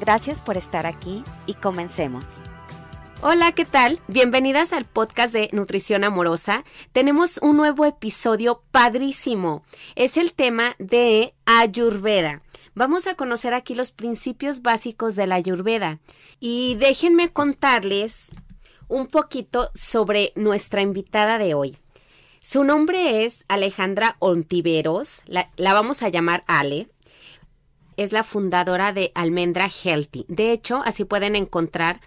Gracias por estar aquí y comencemos. Hola, ¿qué tal? Bienvenidas al podcast de Nutrición Amorosa. Tenemos un nuevo episodio padrísimo. Es el tema de Ayurveda. Vamos a conocer aquí los principios básicos de la Ayurveda. Y déjenme contarles un poquito sobre nuestra invitada de hoy. Su nombre es Alejandra Ontiveros, la, la vamos a llamar Ale es la fundadora de Almendra Healthy. De hecho, así pueden encontrar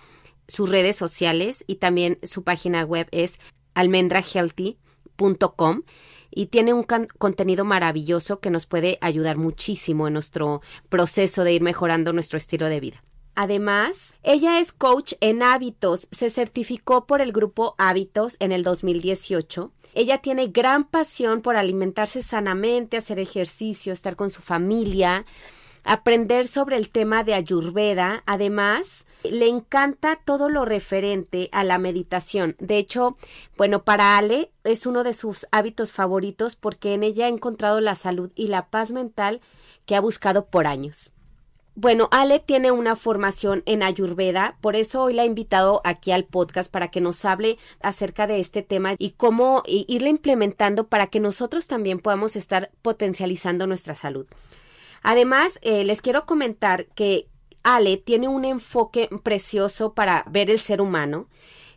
sus redes sociales y también su página web es almendrahealthy.com y tiene un contenido maravilloso que nos puede ayudar muchísimo en nuestro proceso de ir mejorando nuestro estilo de vida. Además, ella es coach en hábitos, se certificó por el grupo Hábitos en el 2018. Ella tiene gran pasión por alimentarse sanamente, hacer ejercicio, estar con su familia, aprender sobre el tema de Ayurveda. Además, le encanta todo lo referente a la meditación. De hecho, bueno, para Ale es uno de sus hábitos favoritos porque en ella ha encontrado la salud y la paz mental que ha buscado por años. Bueno, Ale tiene una formación en Ayurveda, por eso hoy la he invitado aquí al podcast para que nos hable acerca de este tema y cómo irla implementando para que nosotros también podamos estar potencializando nuestra salud. Además, eh, les quiero comentar que Ale tiene un enfoque precioso para ver el ser humano.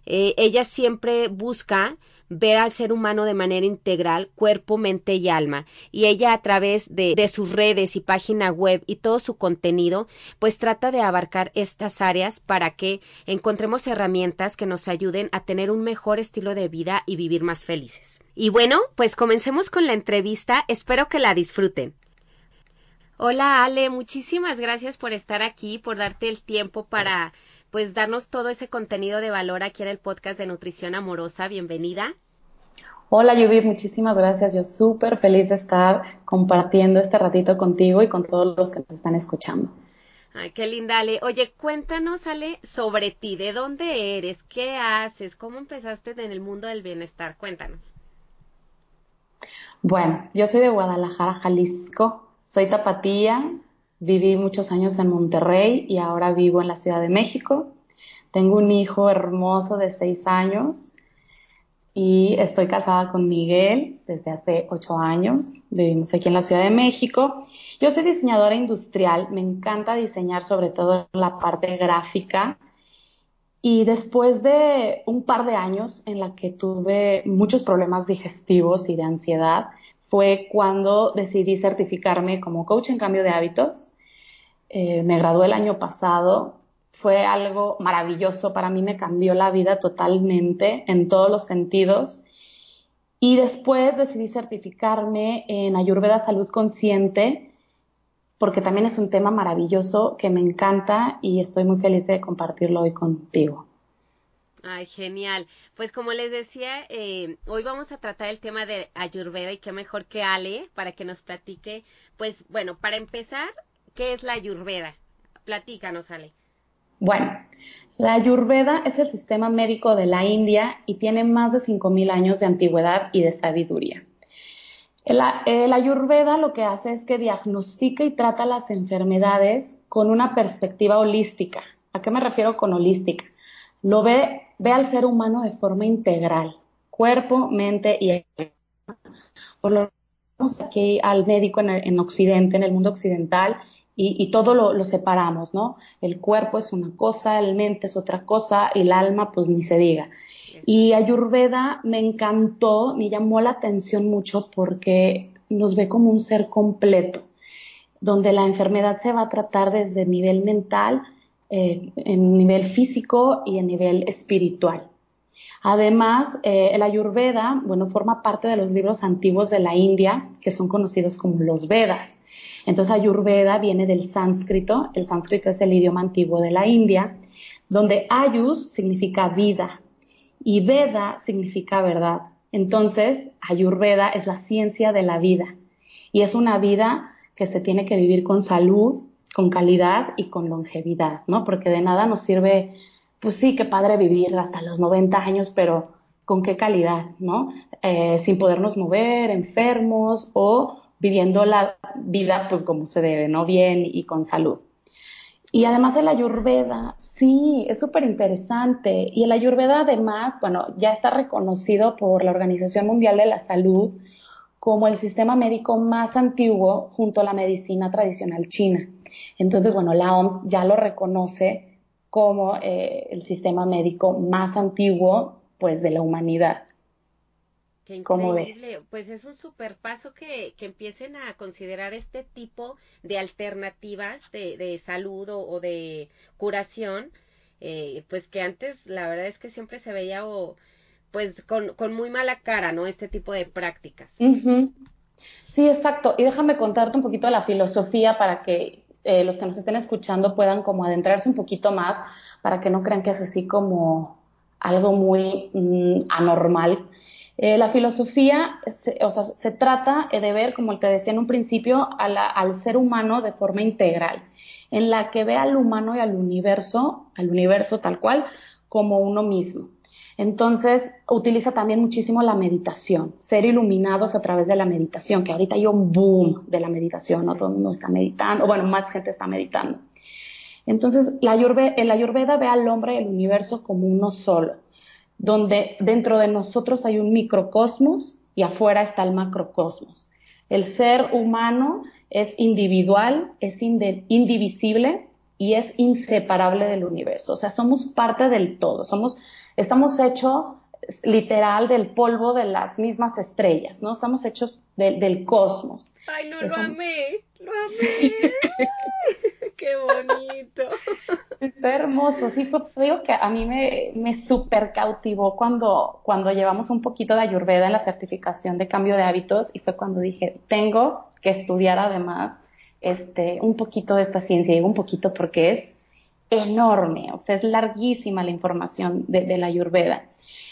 Eh, ella siempre busca ver al ser humano de manera integral, cuerpo, mente y alma. Y ella a través de, de, sus redes y página web y todo su contenido, pues trata de abarcar estas áreas para que encontremos herramientas que nos ayuden a tener un mejor estilo de vida y vivir más felices. Y bueno, pues comencemos con la entrevista. Espero que la disfruten. Hola Ale, muchísimas gracias por estar aquí, por darte el tiempo para pues darnos todo ese contenido de valor aquí en el podcast de Nutrición Amorosa. Bienvenida. Hola Judith, muchísimas gracias. Yo súper feliz de estar compartiendo este ratito contigo y con todos los que nos están escuchando. Ay, qué linda, Ale. Oye, cuéntanos, Ale, sobre ti. ¿De dónde eres? ¿Qué haces? ¿Cómo empezaste en el mundo del bienestar? Cuéntanos. Bueno, yo soy de Guadalajara, Jalisco. Soy tapatía, viví muchos años en Monterrey y ahora vivo en la Ciudad de México. Tengo un hijo hermoso de seis años y estoy casada con Miguel desde hace ocho años. Vivimos aquí en la Ciudad de México. Yo soy diseñadora industrial, me encanta diseñar sobre todo la parte gráfica. Y después de un par de años en la que tuve muchos problemas digestivos y de ansiedad, fue cuando decidí certificarme como coach en cambio de hábitos. Eh, me gradué el año pasado. Fue algo maravilloso para mí, me cambió la vida totalmente en todos los sentidos. Y después decidí certificarme en Ayurveda Salud Consciente, porque también es un tema maravilloso que me encanta y estoy muy feliz de compartirlo hoy contigo. Ay, genial. Pues como les decía, eh, hoy vamos a tratar el tema de Ayurveda y qué mejor que Ale para que nos platique. Pues bueno, para empezar, ¿qué es la Ayurveda? Platícanos, Ale. Bueno, la Ayurveda es el sistema médico de la India y tiene más de 5.000 años de antigüedad y de sabiduría. El Ayurveda lo que hace es que diagnostica y trata las enfermedades con una perspectiva holística. ¿A qué me refiero con holística? Lo ve ve al ser humano de forma integral, cuerpo, mente y alma. Por lo vamos aquí al médico en, Occidente, en el mundo occidental, y, todo lo, separamos, ¿no? El cuerpo es una cosa, el mente es otra cosa, y el alma, pues ni se diga. Y Ayurveda me encantó, me llamó la atención mucho porque nos ve como un ser completo, donde la enfermedad se va a tratar desde el nivel mental, eh, en nivel físico y en nivel espiritual. Además, eh, el Ayurveda, bueno, forma parte de los libros antiguos de la India, que son conocidos como los Vedas. Entonces, Ayurveda viene del sánscrito, el sánscrito es el idioma antiguo de la India, donde Ayus significa vida y Veda significa verdad. Entonces, Ayurveda es la ciencia de la vida y es una vida que se tiene que vivir con salud, con calidad y con longevidad, ¿no? Porque de nada nos sirve, pues sí, qué padre vivir hasta los 90 años, pero con qué calidad, ¿no? Eh, sin podernos mover, enfermos o viviendo la vida pues como se debe, ¿no? Bien y con salud. Y además el ayurveda, sí, es súper interesante. Y el ayurveda además, bueno, ya está reconocido por la Organización Mundial de la Salud como el sistema médico más antiguo junto a la medicina tradicional china. Entonces, bueno, la OMS ya lo reconoce como eh, el sistema médico más antiguo, pues, de la humanidad. Qué increíble. Pues es un super paso que, que, empiecen a considerar este tipo de alternativas de, de salud o, de curación, eh, pues que antes la verdad es que siempre se veía o pues con, con muy mala cara, ¿no? Este tipo de prácticas. Sí, exacto. Y déjame contarte un poquito de la filosofía para que eh, los que nos estén escuchando puedan como adentrarse un poquito más, para que no crean que es así como algo muy mm, anormal. Eh, la filosofía, se, o sea, se trata de ver, como te decía en un principio, al ser humano de forma integral, en la que ve al humano y al universo, al universo tal cual, como uno mismo. Entonces, utiliza también muchísimo la meditación, ser iluminados a través de la meditación, que ahorita hay un boom de la meditación, ¿no? Todo el mundo está meditando, o bueno, más gente está meditando. Entonces, la ayurveda, el ayurveda ve al hombre y el universo como uno solo, donde dentro de nosotros hay un microcosmos y afuera está el macrocosmos. El ser humano es individual, es indivisible y es inseparable del universo. O sea, somos parte del todo, somos Estamos hechos literal del polvo de las mismas estrellas, ¿no? Estamos hechos del cosmos. Ay, no, lo amé, lo amé. Qué bonito. Está hermoso, sí, fue, digo que a mí me, me súper cautivó cuando, cuando llevamos un poquito de Ayurveda en la certificación de cambio de hábitos y fue cuando dije, tengo que estudiar además este, un poquito de esta ciencia, digo un poquito porque es enorme, o sea, es larguísima la información de, la Ayurveda.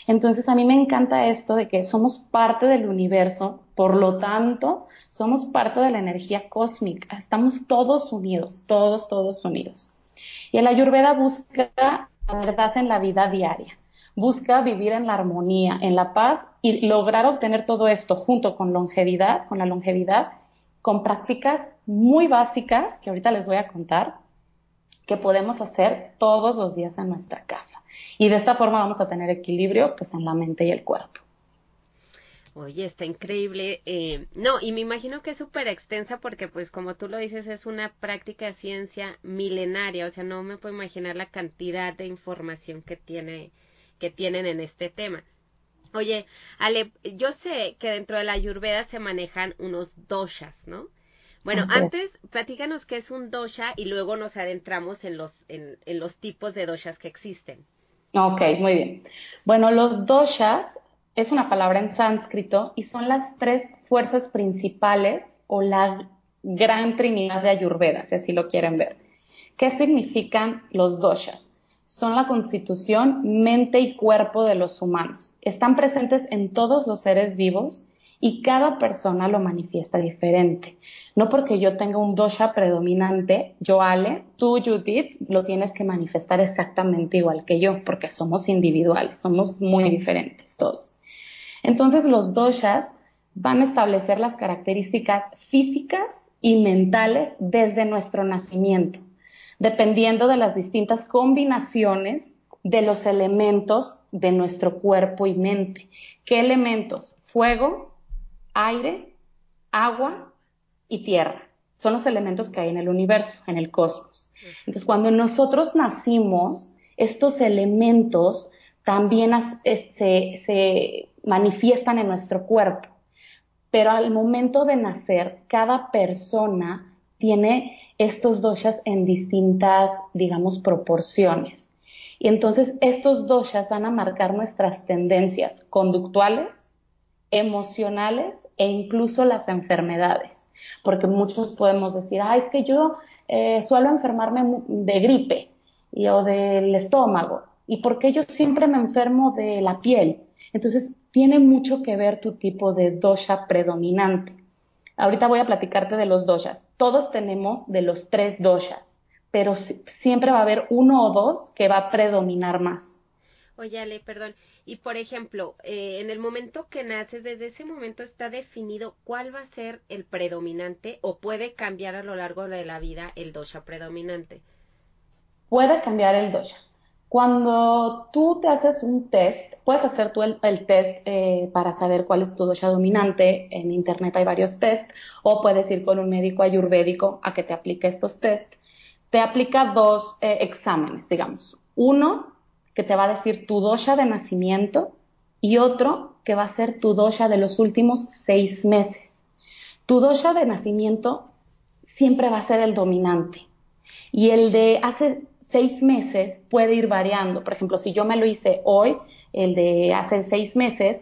Entonces, a mí me encanta esto de que somos parte del universo, por lo tanto, somos parte de la energía cósmica, estamos todos unidos, todos, todos unidos. Y el Ayurveda busca la verdad en la vida diaria, busca vivir en la armonía, en la paz y lograr obtener todo esto junto con longevidad, con la longevidad, con prácticas muy básicas que ahorita les voy a contar, que podemos hacer todos los días en nuestra casa. Y de esta forma vamos a tener equilibrio pues en la mente y el cuerpo. Oye, está increíble. Eh, no, y me imagino que es súper extensa porque, pues, como tú lo dices, es una práctica de ciencia milenaria. O sea, no me puedo imaginar la cantidad de información que tiene, que tienen en este tema. Oye, Ale, yo sé que dentro de la Ayurveda se manejan unos doshas, ¿no? Bueno, antes platícanos qué es un dosha y luego nos adentramos en los, en, los tipos de doshas que existen. Ok, muy bien. Bueno, los doshas es una palabra en sánscrito y son las tres fuerzas principales o la gran trinidad de Ayurveda, si así lo quieren ver. ¿Qué significan los doshas? Son la constitución, mente y cuerpo de los humanos. Están presentes en todos los seres vivos y cada persona lo manifiesta diferente. No porque yo tenga un dosha predominante, yo Ale, tú Judith, lo tienes que manifestar exactamente igual que yo, porque somos individuales, somos muy diferentes todos. Entonces los doshas van a establecer las características físicas y mentales desde nuestro nacimiento, dependiendo de las distintas combinaciones de los elementos de nuestro cuerpo y mente. ¿Qué elementos? Fuego, aire, agua y tierra. Son los elementos que hay en el universo, en el cosmos. Entonces, cuando nosotros nacimos, estos elementos también se, manifiestan en nuestro cuerpo. Pero al momento de nacer, cada persona tiene estos doshas en distintas, digamos, proporciones. Y entonces estos doshas van a marcar nuestras tendencias conductuales, emocionales e incluso las enfermedades. Porque muchos podemos decir, ah, es que yo eh, suelo enfermarme de gripe y, o del estómago y por qué yo siempre me enfermo de la piel. Entonces, tiene mucho que ver tu tipo de dosha predominante. Ahorita voy a platicarte de los doshas. Todos tenemos de los tres doshas, pero siempre va a haber uno o dos que va a predominar más. Oye, Ale, perdón. Y por ejemplo, eh, en el momento que naces, desde ese momento está definido cuál va a ser el predominante o puede cambiar a lo largo de la vida el dosha predominante. Puede cambiar el dosha. Cuando tú te haces un test, puedes hacer tú el, test eh, para saber cuál es tu dosha dominante. En internet hay varios tests, o puedes ir con un médico ayurvédico a que te aplique estos tests. Te aplica dos eh, exámenes, digamos. Uno que te va a decir tu dosha de nacimiento y otro que va a ser tu dosha de los últimos seis meses. Tu dosha de nacimiento siempre va a ser el dominante y el de hace seis meses puede ir variando. Por ejemplo, si yo me lo hice hoy, el de hace seis meses,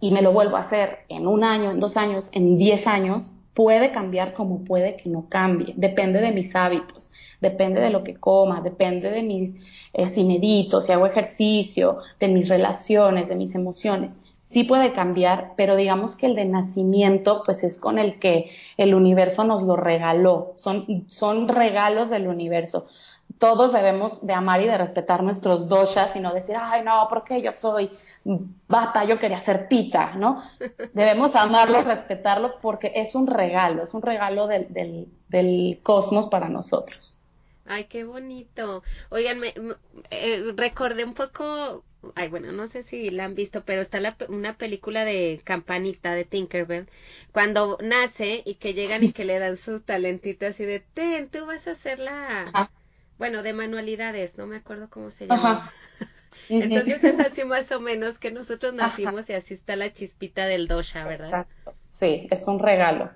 y me lo vuelvo a hacer en un año, en dos años, en diez años, puede cambiar como puede que no cambie. Depende de mis hábitos, depende de lo que coma, depende de mis, eh, si medito, si hago ejercicio, de mis relaciones, de mis emociones. Sí puede cambiar, pero digamos que el de nacimiento, pues es con el que el universo nos lo regaló. Son, son regalos del universo todos debemos de amar y de respetar nuestros doshas y no decir, ay, no, porque yo soy bata, yo quería ser pita, ¿no? Debemos amarlo, respetarlo, porque es un regalo, es un regalo del, del, del cosmos para nosotros. Ay, qué bonito. Oigan, me, eh, recordé un poco, ay, bueno, no sé si la han visto, pero está la, una película de Campanita de Tinkerbell, cuando nace y que llegan y que le dan su talentito así de, ten, tú vas a ser la bueno, de manualidades, no me acuerdo cómo se llama. Entonces es así más o menos que nosotros nacimos y así está la chispita del dosha, ¿verdad? Exacto. Sí, es un regalo.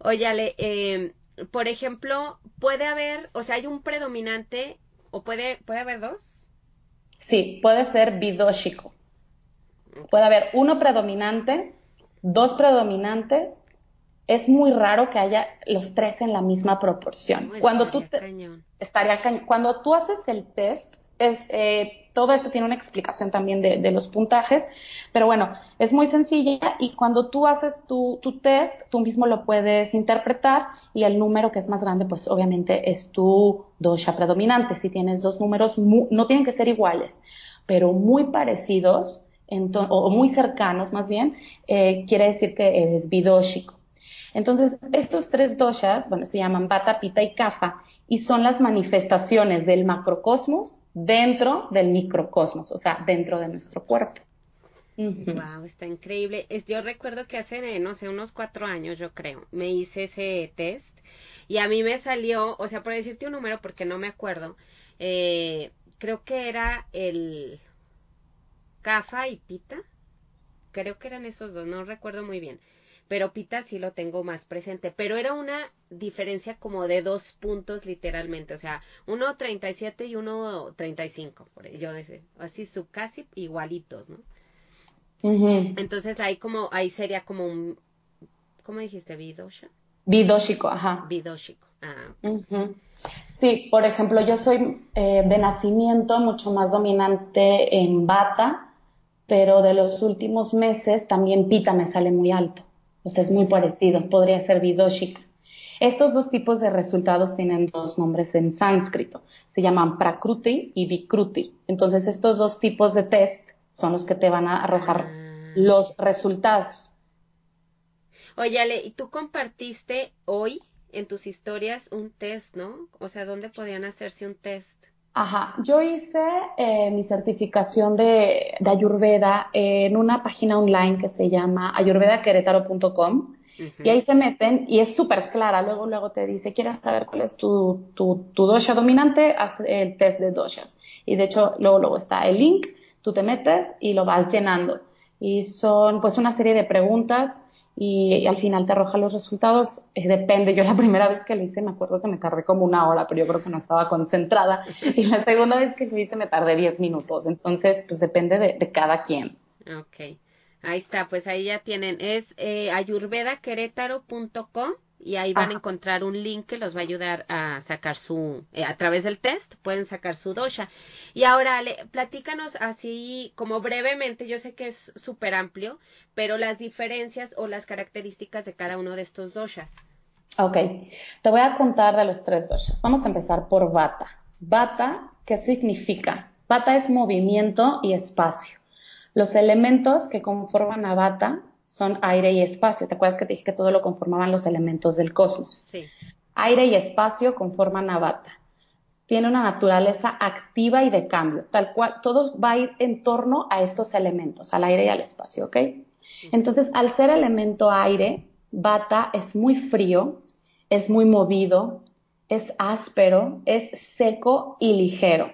Óyale, eh, por ejemplo, puede haber, o sea, hay un predominante o puede, puede haber dos. Sí, puede ser bidóxico. Puede haber uno predominante, dos predominantes es muy raro que haya los tres en la misma proporción. cuando tú estaría Cuando tú haces el test, es, eh, todo esto tiene una explicación también de, los puntajes, pero bueno, es muy sencilla y cuando tú haces tu, test, tú mismo lo puedes interpretar y el número que es más grande, pues obviamente es tu dosha predominante. Si tienes dos números, no tienen que ser iguales, pero muy parecidos, o muy cercanos más bien, eh, quiere decir que eres bidóxico. Entonces, estos tres doshas, bueno, se llaman Bata, Pita y Kapha, y son las manifestaciones del macrocosmos dentro del microcosmos, o sea, dentro de nuestro cuerpo. Wow, está increíble. yo recuerdo que hace, no sé, unos cuatro años, yo creo, me hice ese test y a mí me salió, o sea, por decirte un número, porque no me acuerdo, eh, creo que era el Cafa y Pita, creo que eran esos dos, no recuerdo muy bien pero Pita sí lo tengo más presente, pero era una diferencia como de dos puntos literalmente, o sea, uno 37 y uno 35, por yo decía, así su casi igualitos, ¿no? Entonces ahí como, ahí sería como un, ¿cómo dijiste? Vidosha. Vidóxico, ajá. Vidóxico, ah. Sí, por ejemplo, yo soy eh, de nacimiento mucho más dominante en bata, pero de los últimos meses también pita me sale muy alto. O sea, es muy parecido, podría ser Vidoshika. Estos dos tipos de resultados tienen dos nombres en sánscrito. Se llaman Prakruti y Vikruti. Entonces, estos dos tipos de test son los que te van a arrojar ah. los resultados. Oye, Ale, ¿y tú compartiste hoy en tus historias un test, ¿no? O sea, ¿dónde podían hacerse un test? Ajá, yo hice eh, mi certificación de, Ayurveda en una página online que se llama ayurvedaqueretaro.com y ahí se meten y es súper clara, luego luego te dice, ¿quieres saber cuál es tu, tu, tu dosha dominante? Haz el test de doshas. Y de hecho luego luego está el link, tú te metes y lo vas llenando. Y son pues una serie de preguntas y, al final te arroja los resultados. Eh, depende, yo la primera vez que lo hice me acuerdo que me tardé como una hora, pero yo creo que no estaba concentrada. Y la segunda vez que lo hice me tardé 10 minutos. Entonces, pues depende de, cada quien. Ok. Ahí está, pues ahí ya tienen. Es eh, ayurvedaquerétaro.com y ahí van a encontrar un link que los va a ayudar a sacar su, eh, a través del test, pueden sacar su dosha. Y ahora, Ale, platícanos así como brevemente, yo sé que es súper amplio, pero las diferencias o las características de cada uno de estos doshas. Ok, te voy a contar de los tres doshas. Vamos a empezar por Vata. Vata, ¿qué significa? Vata es movimiento y espacio. Los elementos que conforman a Vata son aire y espacio. ¿Te acuerdas que te dije que todo lo conformaban los elementos del cosmos? Sí. Aire y espacio conforman a Vata. Tiene una naturaleza activa y de cambio, tal cual todo va a ir en torno a estos elementos, al aire y al espacio, ¿ok? Entonces, al ser elemento aire, Vata es muy frío, es muy movido, es áspero, es seco y ligero.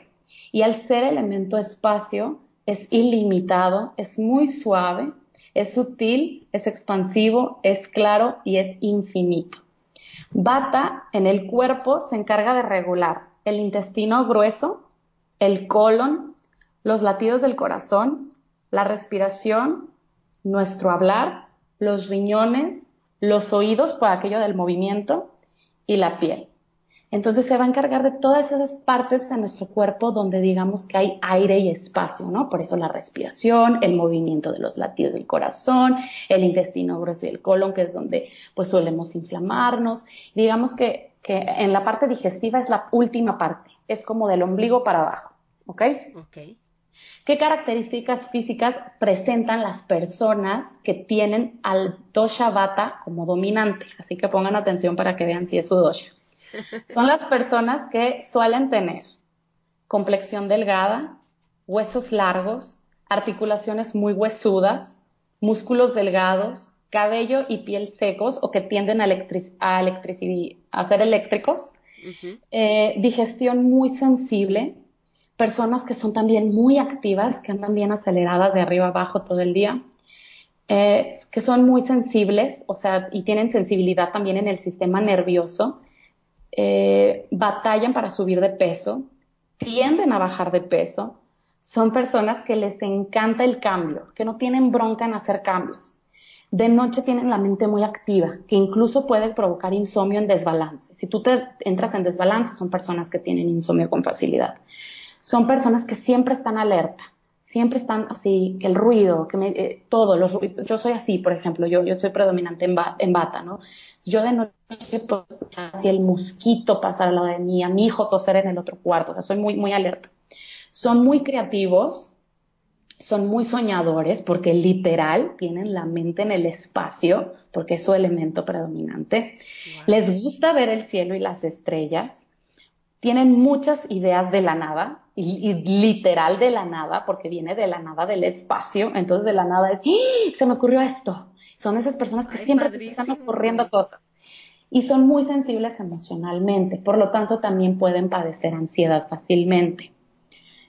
Y al ser elemento espacio, es ilimitado, es muy suave, es sutil, es expansivo, es claro y es infinito. Bata en el cuerpo se encarga de regular el intestino grueso, el colon, los latidos del corazón, la respiración, nuestro hablar, los riñones, los oídos por aquello del movimiento y la piel. Entonces se va a encargar de todas esas partes de nuestro cuerpo donde digamos que hay aire y espacio, ¿no? Por eso la respiración, el movimiento de los latidos del corazón, el intestino grueso y el colon, que es donde pues solemos inflamarnos. Digamos que, que en la parte digestiva es la última parte, es como del ombligo para abajo, ¿ok? Ok. ¿Qué características físicas presentan las personas que tienen al dosha vata como dominante? Así que pongan atención para que vean si es su dosha. Son las personas que suelen tener complexión delgada, huesos largos, articulaciones muy huesudas, músculos delgados, cabello y piel secos o que tienden a, a, ser eléctricos, eh, digestión muy sensible, personas que son también muy activas, que andan bien aceleradas de arriba abajo todo el día, eh, que son muy sensibles, o sea, y tienen sensibilidad también en el sistema nervioso, eh, batallan para subir de peso, tienden a bajar de peso, son personas que les encanta el cambio, que no tienen bronca en hacer cambios. De noche tienen la mente muy activa, que incluso puede provocar insomnio en desbalance. Si tú te entras en desbalance, son personas que tienen insomnio con facilidad. Son personas que siempre están alerta, siempre están así, que el ruido, que me, eh, todo, los, yo soy así, por ejemplo, yo, yo soy predominante en, en bata, ¿no? Yo de noche puedo escuchar si el mosquito pasar al lado de mí, a mi hijo toser en el otro cuarto, o sea, soy muy, muy alerta. Son muy creativos, son muy soñadores porque literal tienen la mente en el espacio, porque es su elemento predominante. Les gusta ver el cielo y las estrellas. Tienen muchas ideas de la nada, y, literal de la nada, porque viene de la nada del espacio. Entonces de la nada es, ¡Ah! se me ocurrió esto. Son esas personas que siempre se están ocurriendo cosas y son muy sensibles emocionalmente, por lo tanto también pueden padecer ansiedad fácilmente.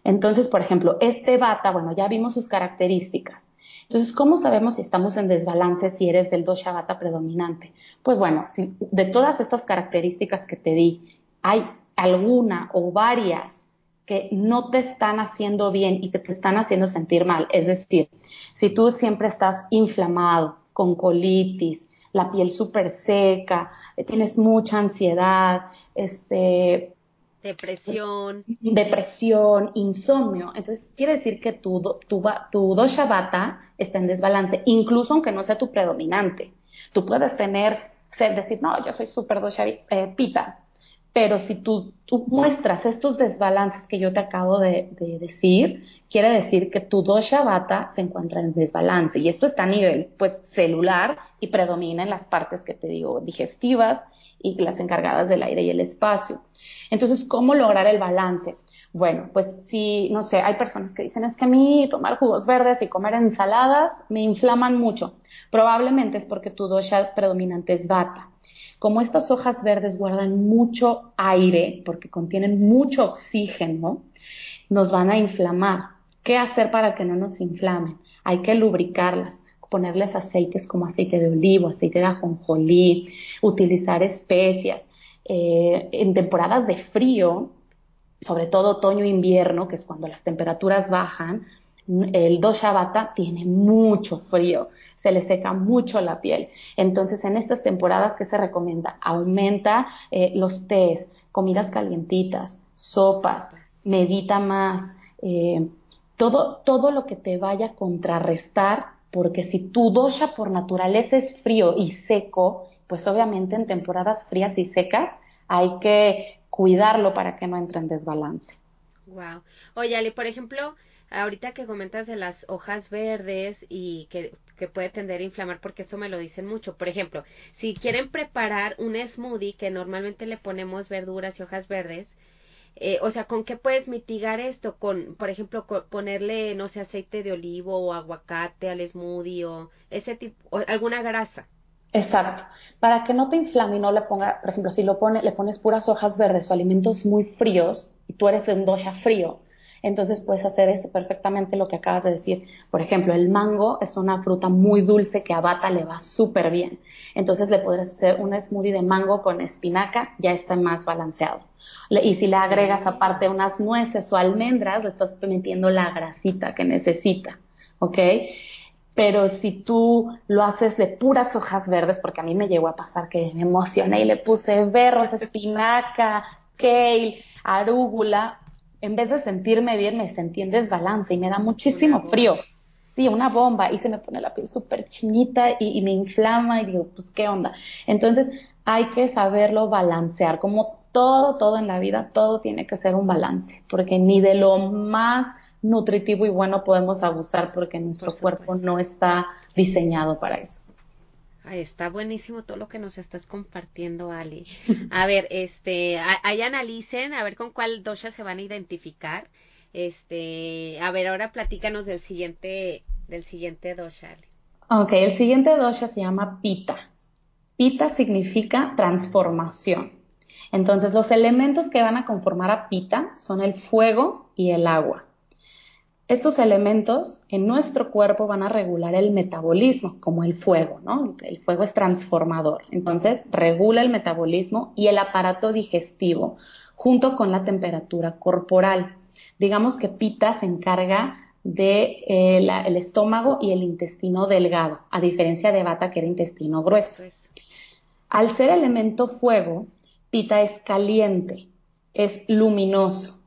Entonces, por ejemplo, este bata, bueno, ya vimos sus características. Entonces, ¿cómo sabemos si estamos en desbalance si eres del dosha bata predominante? Pues bueno, si de todas estas características que te di, hay alguna o varias que no te están haciendo bien y que te están haciendo sentir mal, es decir, si tú siempre estás inflamado, con colitis, la piel súper seca, eh, tienes mucha ansiedad, este, depresión, depresión, insomnio. Entonces, quiere decir que tu, tu, tu dosha vata está en desbalance, incluso aunque no sea tu predominante. Tú puedes tener, decir, no, yo soy súper dosha eh, pita, pero si tú, tú, muestras estos desbalances que yo te acabo de, decir, quiere decir que tu dosha vata se encuentra en desbalance. Y esto está a nivel pues celular y predomina en las partes que te digo digestivas y las encargadas del aire y el espacio. Entonces, ¿cómo lograr el balance? Bueno, pues si, no sé, hay personas que dicen es que a mí tomar jugos verdes y comer ensaladas me inflaman mucho. Probablemente es porque tu dosha predominante es vata. Como estas hojas verdes guardan mucho aire, porque contienen mucho oxígeno, nos van a inflamar. ¿Qué hacer para que no nos inflamen? Hay que lubricarlas, ponerles aceites como aceite de olivo, aceite de ajonjolí, utilizar especias. Eh, en temporadas de frío, sobre todo otoño e invierno, que es cuando las temperaturas bajan, el dosha vata tiene mucho frío, se le seca mucho la piel. Entonces, en estas temporadas, ¿qué se recomienda? Aumenta eh, los tés, comidas calientitas, sopas, medita más, eh, todo, todo lo que te vaya a contrarrestar, porque si tu dosha por naturaleza es frío y seco, pues obviamente en temporadas frías y secas hay que cuidarlo para que no entre en desbalance. Wow. Oye, por ejemplo, ahorita que comentas de las hojas verdes y que, que, puede tender a inflamar, porque eso me lo dicen mucho. Por ejemplo, si quieren preparar un smoothie que normalmente le ponemos verduras y hojas verdes, eh, o sea, ¿con qué puedes mitigar esto? Con, por ejemplo, ponerle, no sé, aceite de olivo o aguacate al smoothie o ese tipo, o alguna grasa. Exacto. Para que no te inflame y no le ponga, por ejemplo, si lo pone, le pones puras hojas verdes o alimentos muy fríos y tú eres de dosha frío, entonces puedes hacer eso perfectamente lo que acabas de decir. Por ejemplo, el mango es una fruta muy dulce que a Bata le va súper bien. Entonces le podrías hacer un smoothie de mango con espinaca, ya está más balanceado. Y si le agregas aparte unas nueces o almendras, le estás metiendo la grasita que necesita. ¿Ok? pero si tú lo haces de puras hojas verdes, porque a mí me llegó a pasar que me emocioné y le puse berros, espinaca, kale, arúgula, en vez de sentirme bien, me sentí en desbalance y me da muchísimo frío. Sí, una bomba y se me pone la piel súper chinita y, me inflama y digo, pues, ¿qué onda? Entonces, hay que saberlo balancear. Como todo, todo en la vida, todo tiene que ser un balance, porque ni de lo más nutritivo y bueno podemos abusar porque nuestro cuerpo no está diseñado para eso está buenísimo todo lo que nos estás compartiendo, Ali. A ver, este, ahí analicen, a ver con cuál dosha se van a identificar. Este, a ver, ahora platícanos del siguiente, del siguiente dosha, Ali. Ok, el siguiente dosha se llama pita. Pita significa transformación. Entonces, los elementos que van a conformar a pita son el fuego y el agua. Estos elementos en nuestro cuerpo van a regular el metabolismo, como el fuego, ¿no? El fuego es transformador. Entonces, regula el metabolismo y el aparato digestivo, junto con la temperatura corporal. Digamos que Pita se encarga de eh, el estómago y el intestino delgado, a diferencia de Bata, que era intestino grueso. Al ser elemento fuego, Pita es caliente, es luminoso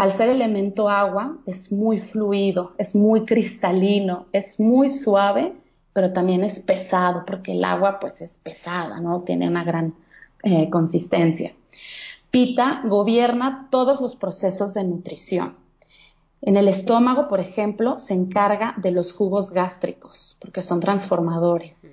al ser elemento agua, es muy fluido, es muy cristalino, es muy suave, pero también es pesado, porque el agua pues es pesada, ¿no? Tiene una gran eh, consistencia. Pita gobierna todos los procesos de nutrición. En el estómago, por ejemplo, se encarga de los jugos gástricos, porque son transformadores.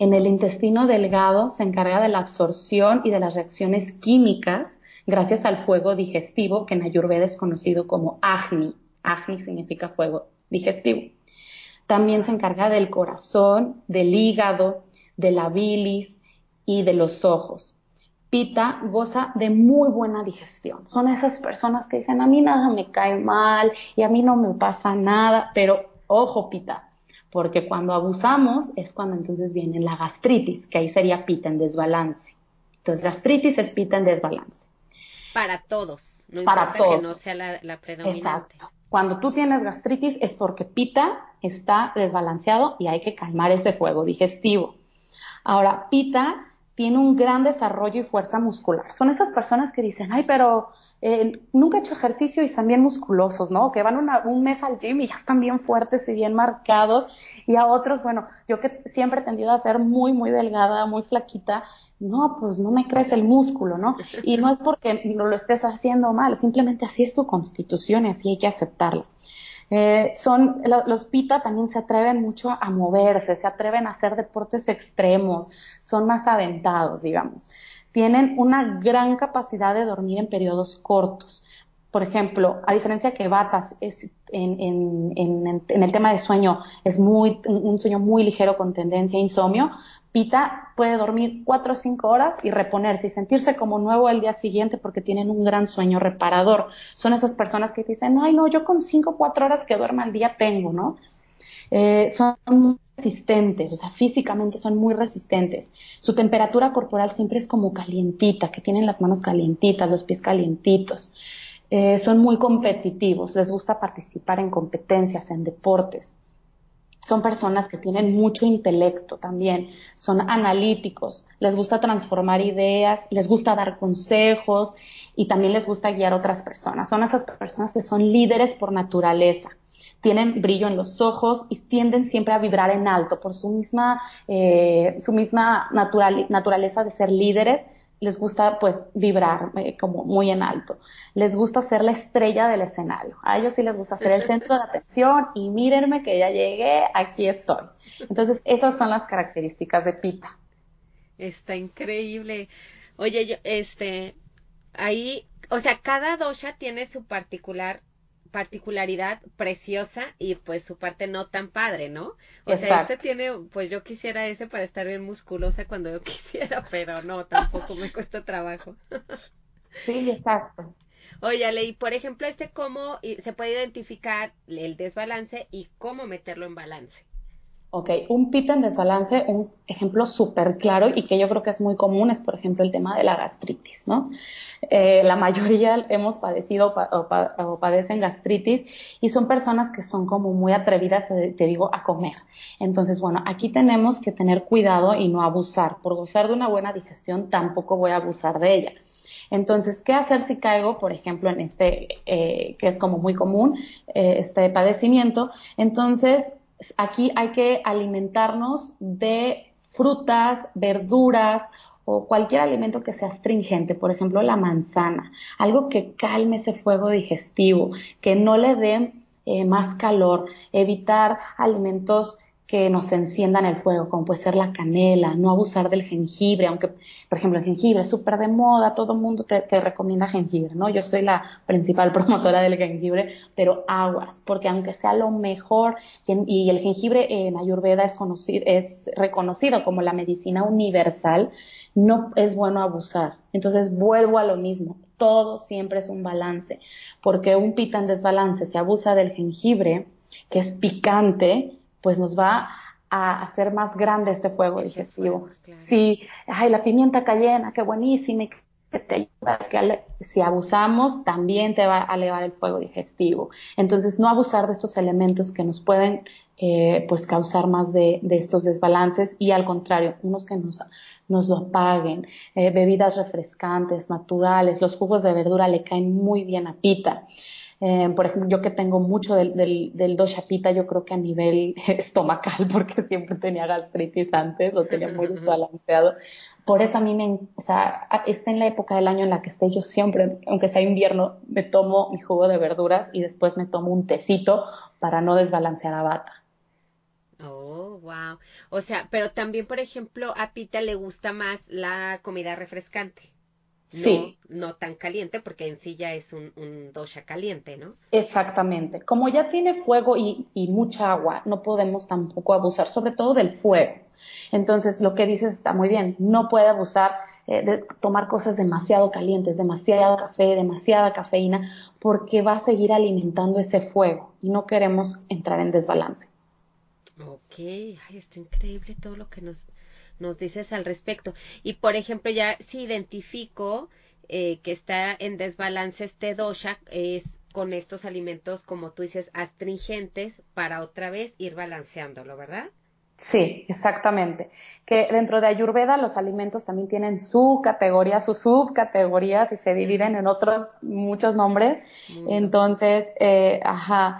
En el intestino delgado se encarga de la absorción y de las reacciones químicas gracias al fuego digestivo que en Ayurveda es conocido como Agni. Agni significa fuego digestivo. También se encarga del corazón, del hígado, de la bilis y de los ojos. Pita goza de muy buena digestión. Son esas personas que dicen, a mí nada me cae mal y a mí no me pasa nada, pero ojo, Pita, porque cuando abusamos es cuando entonces viene la gastritis, que ahí sería Pita en desbalance. Entonces, gastritis es Pita en desbalance. Para todos, no para que no sea la, predominante. Exacto. Cuando tú tienes gastritis es porque pita está desbalanceado y hay que calmar ese fuego digestivo. Ahora, pita tiene un gran desarrollo y fuerza muscular. Son esas personas que dicen, ay, pero eh, nunca he hecho ejercicio y están bien musculosos, ¿no? Que van un mes al gym y ya están bien fuertes y bien marcados. Y a otros, bueno, yo que siempre he tendido a ser muy, muy delgada, muy flaquita, no, pues no me crece el músculo, ¿no? Y no es porque no lo estés haciendo mal, simplemente así es tu constitución y así hay que aceptarlo. Eh, son, los pita también se atreven mucho a moverse, se atreven a hacer deportes extremos, son más aventados, digamos. Tienen una gran capacidad de dormir en periodos cortos. Por ejemplo, a diferencia que Batas es en, el tema de sueño es muy, un sueño muy ligero con tendencia a insomnio, Pita puede dormir cuatro o cinco horas y reponerse y sentirse como nuevo el día siguiente porque tienen un gran sueño reparador. Son esas personas que dicen, ay, no, yo con cinco o cuatro horas que duerma al día tengo, ¿no? Eh, son resistentes, o sea, físicamente son muy resistentes. Su temperatura corporal siempre es como calientita, que tienen las manos calientitas, los pies calientitos. Eh, son muy competitivos, les gusta participar en competencias, en deportes. Son personas que tienen mucho intelecto también, son analíticos, les gusta transformar ideas, les gusta dar consejos y también les gusta guiar a otras personas. Son esas personas que son líderes por naturaleza tienen brillo en los ojos y tienden siempre a vibrar en alto por su misma, eh, su misma naturaleza de ser líderes les gusta pues vibrar eh, como muy en alto. Les gusta ser la estrella del escenario. A ellos sí les gusta ser el centro de atención y mírenme que ya llegué, aquí estoy. Entonces, esas son las características de Pita. Está increíble. Oye, yo, este, ahí, o sea, cada dosha tiene su particular particularidad preciosa y pues su parte no tan padre, ¿no? O sea, este tiene, pues yo quisiera ese para estar bien musculosa cuando yo quisiera, pero no, tampoco me cuesta trabajo. sí, exacto. Oye, y por ejemplo, este cómo se puede identificar el desbalance y cómo meterlo en balance. Ok, un pita en desbalance, un ejemplo súper claro y que yo creo que es muy común es, por ejemplo, el tema de la gastritis, ¿no? Eh, la mayoría hemos padecido o, padecen gastritis y son personas que son como muy atrevidas, te, te, digo, a comer. Entonces, bueno, aquí tenemos que tener cuidado y no abusar. Por gozar de una buena digestión, tampoco voy a abusar de ella. Entonces, ¿qué hacer si caigo, por ejemplo, en este, eh, que es como muy común, eh, este padecimiento? Entonces, aquí hay que alimentarnos de frutas, verduras o cualquier alimento que sea astringente, por ejemplo la manzana, algo que calme ese fuego digestivo, que no le dé eh, más calor, evitar alimentos que nos enciendan el fuego, como puede ser la canela, no abusar del jengibre, aunque, por ejemplo, el jengibre es súper de moda, todo el mundo te, recomienda jengibre, ¿no? Yo soy la principal promotora del jengibre, pero aguas, porque aunque sea lo mejor, y el jengibre en Ayurveda es, conocido, es reconocido como la medicina universal, no es bueno abusar. Entonces vuelvo a lo mismo, todo siempre es un balance, porque un pita en desbalance, se abusa del jengibre, que es picante, pues nos va a hacer más grande este fuego digestivo. Si, ay, la pimienta cayena, qué buenísima, que te ayuda, que si abusamos también te va a elevar el fuego digestivo. Entonces, no abusar de estos elementos que nos pueden eh, pues causar más de, estos desbalances y al contrario, unos que nos, nos lo apaguen, eh, bebidas refrescantes, naturales, los jugos de verdura le caen muy bien a pita. Eh, por ejemplo, yo que tengo mucho del, del, del doshapita, yo creo que a nivel estomacal, porque siempre tenía gastritis antes, lo tenía muy desbalanceado. Por eso a mí me, o sea, está en la época del año en la que esté, yo siempre, aunque sea invierno, me tomo mi jugo de verduras y después me tomo un tecito para no desbalancear a bata. Oh, wow. O sea, pero también, por ejemplo, a Pita le gusta más la comida refrescante sí. no tan caliente, porque en sí ya es un, un, dosha caliente, ¿no? Exactamente. Como ya tiene fuego y, y, mucha agua, no podemos tampoco abusar, sobre todo del fuego. Entonces, lo que dices está muy bien. No puede abusar eh, de tomar cosas demasiado calientes, demasiado café, demasiada cafeína, porque va a seguir alimentando ese fuego y no queremos entrar en desbalance. Ok, Ay, está increíble todo lo que nos nos dices al respecto. Y por ejemplo, ya si identifico eh, que está en desbalance este dosha, es con estos alimentos, como tú dices, astringentes, para otra vez ir balanceándolo, ¿verdad? Sí, exactamente. Que dentro de Ayurveda los alimentos también tienen su categoría, sus subcategorías y se dividen en otros muchos nombres. Entonces, eh, ajá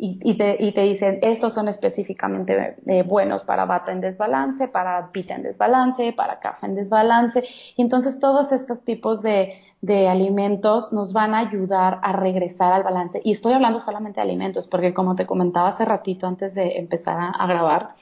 y, te, dicen, estos son específicamente eh, buenos para bata en desbalance, para pita en desbalance, para café en desbalance. Y entonces todos estos tipos de, de, alimentos nos van a ayudar a regresar al balance. Y estoy hablando solamente de alimentos, porque como te comentaba hace ratito antes de empezar a, grabar,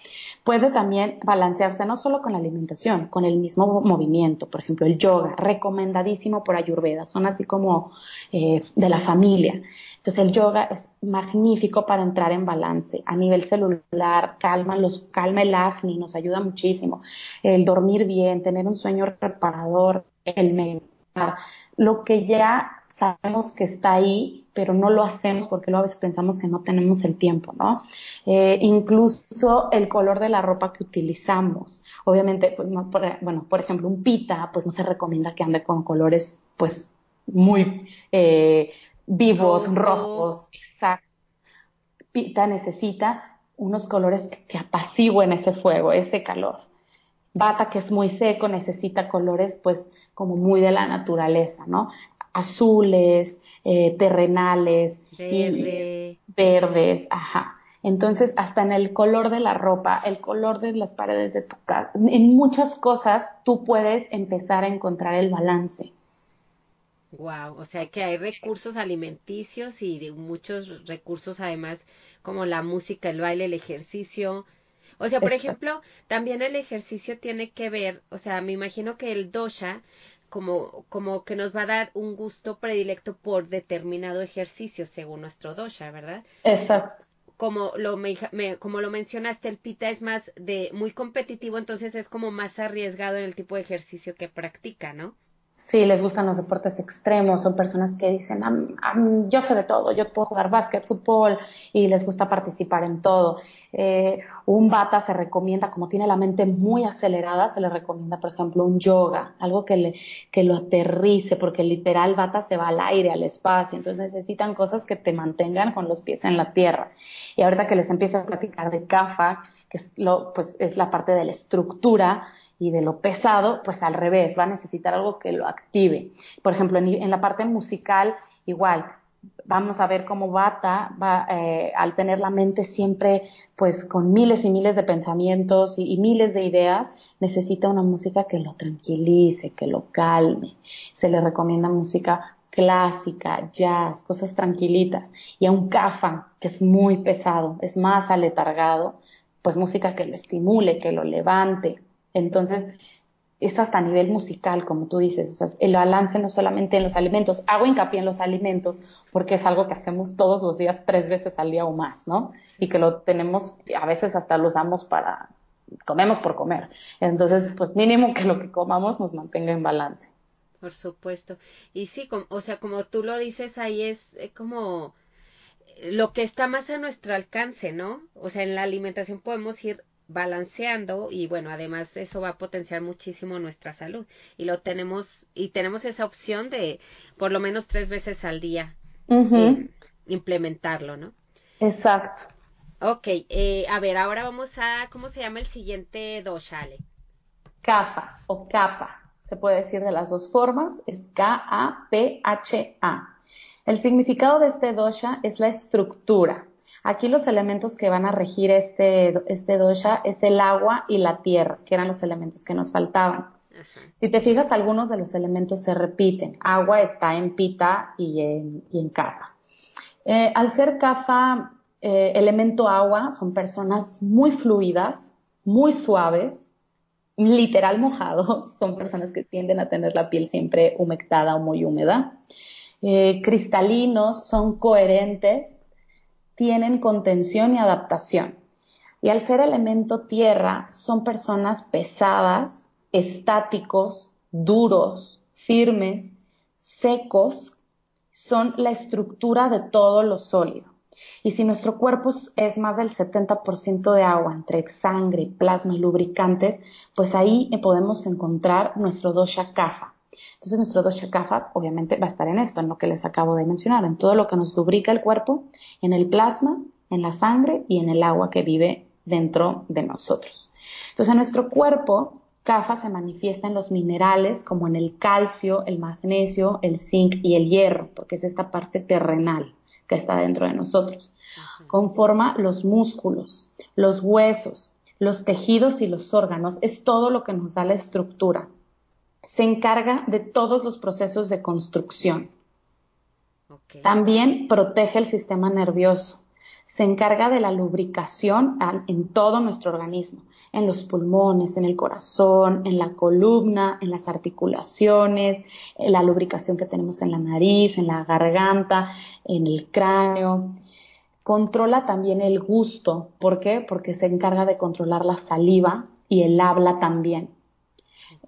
puede también balancearse no solo con la alimentación, con el mismo movimiento. Por ejemplo, el yoga, recomendadísimo por Ayurveda, son así como eh, de la familia. Entonces el yoga es magnífico para entrar en balance a nivel celular, calma, los, calma el acné, nos ayuda muchísimo. El dormir bien, tener un sueño reparador, el meditar, lo que ya sabemos que está ahí, pero no lo hacemos porque luego a veces pensamos que no tenemos el tiempo, ¿no? Eh, incluso el color de la ropa que utilizamos. Obviamente, pues, bueno, por ejemplo, un pita, pues no se recomienda que ande con colores, pues, muy eh, vivos, rojos, exacto. Pita necesita unos colores que, que apacigüen ese fuego, ese calor. Bata, que es muy seco, necesita colores pues como muy de la naturaleza, ¿no? Azules, eh, terrenales, Verde. verdes, ajá. Entonces, hasta en el color de la ropa, el color de las paredes de tu casa, en muchas cosas tú puedes empezar a encontrar el balance. Wow, o sea que hay recursos alimenticios y de muchos recursos además como la música, el baile, el ejercicio. O sea, por Exacto. ejemplo, también el ejercicio tiene que ver, o sea, me imagino que el dosha como, como que nos va a dar un gusto predilecto por determinado ejercicio según nuestro dosha, ¿verdad? Exacto. Como lo, me, me- como lo mencionaste, el pita es más de muy competitivo, entonces es como más arriesgado en el tipo de ejercicio que practica, ¿no? Sí, les gustan los deportes extremos, son personas que dicen, "Am- am, yo sé de todo, yo puedo jugar básquet, fútbol y les gusta participar en todo. Eh, un bata se recomienda, como tiene la mente muy acelerada, se le recomienda, por ejemplo, un yoga, algo que, le, que lo aterrice, porque literal bata se va al aire, al espacio, entonces necesitan cosas que te mantengan con los pies en la tierra. Y ahorita que les empiezo a platicar de CAFA, que es, lo, pues, es la parte de la estructura, y de lo pesado, pues al revés, va a necesitar algo que lo active. Por ejemplo, en, la parte musical, igual, vamos a ver cómo Bata va, eh, al tener la mente siempre pues con miles y miles de pensamientos y, miles de ideas, necesita una música que lo tranquilice, que lo calme. Se le recomienda música clásica, jazz, cosas tranquilitas. Y a un kafa, que es muy pesado, es más aletargado, pues música que lo estimule, que lo levante. Entonces, es hasta a nivel musical, como tú dices, o sea, el balance no solamente en los alimentos, hago hincapié en los alimentos porque es algo que hacemos todos los días, tres veces al día o más, ¿no? Y que lo tenemos, a veces hasta lo usamos para, comemos por comer. Entonces, pues mínimo que lo que comamos nos mantenga en balance. Por supuesto. Y sí, com- o sea, como tú lo dices, ahí es eh, como lo que está más a nuestro alcance, ¿no? O sea, en la alimentación podemos ir balanceando y bueno, además eso va a potenciar muchísimo nuestra salud y lo tenemos y tenemos esa opción de por lo menos tres veces al día eh, implementarlo, ¿no? Exacto. Ok, eh, a ver, ahora vamos a, ¿cómo se llama el siguiente dosha, Ale? Kafa o capa, se puede decir de las dos formas, es K-A-P-H-A. El significado de este dosha es la estructura. Aquí los elementos que van a regir este, este dosha es el agua y la tierra, que eran los elementos que nos faltaban. Ajá. Si te fijas, algunos de los elementos se repiten. Agua está en pita y en, y en capa. Eh, al ser kafa, eh, elemento agua, son personas muy fluidas, muy suaves, literal mojados, son personas que tienden a tener la piel siempre humectada o muy húmeda. Eh, cristalinos, son coherentes, tienen contención y adaptación. Y al ser elemento tierra, son personas pesadas, estáticos, duros, firmes, secos, son la estructura de todo lo sólido. Y si nuestro cuerpo es más del 70% de agua, entre sangre, plasma y lubricantes, pues ahí podemos encontrar nuestro dosha kapha. Entonces nuestro dosha kapha obviamente va a estar en esto, en lo que les acabo de mencionar, en todo lo que nos lubrica el cuerpo, en el plasma, en la sangre y en el agua que vive dentro de nosotros. Entonces nuestro cuerpo kapha se manifiesta en los minerales como en el calcio, el magnesio, el zinc y el hierro, porque es esta parte terrenal que está dentro de nosotros. Conforma los músculos, los huesos, los tejidos y los órganos, es todo lo que nos da la estructura. Se encarga de todos los procesos de construcción. También protege el sistema nervioso. Se encarga de la lubricación en todo nuestro organismo, en los pulmones, en el corazón, en la columna, en las articulaciones, en la lubricación que tenemos en la nariz, en la garganta, en el cráneo. Controla también el gusto. ¿Por qué? Porque se encarga de controlar la saliva y el habla también.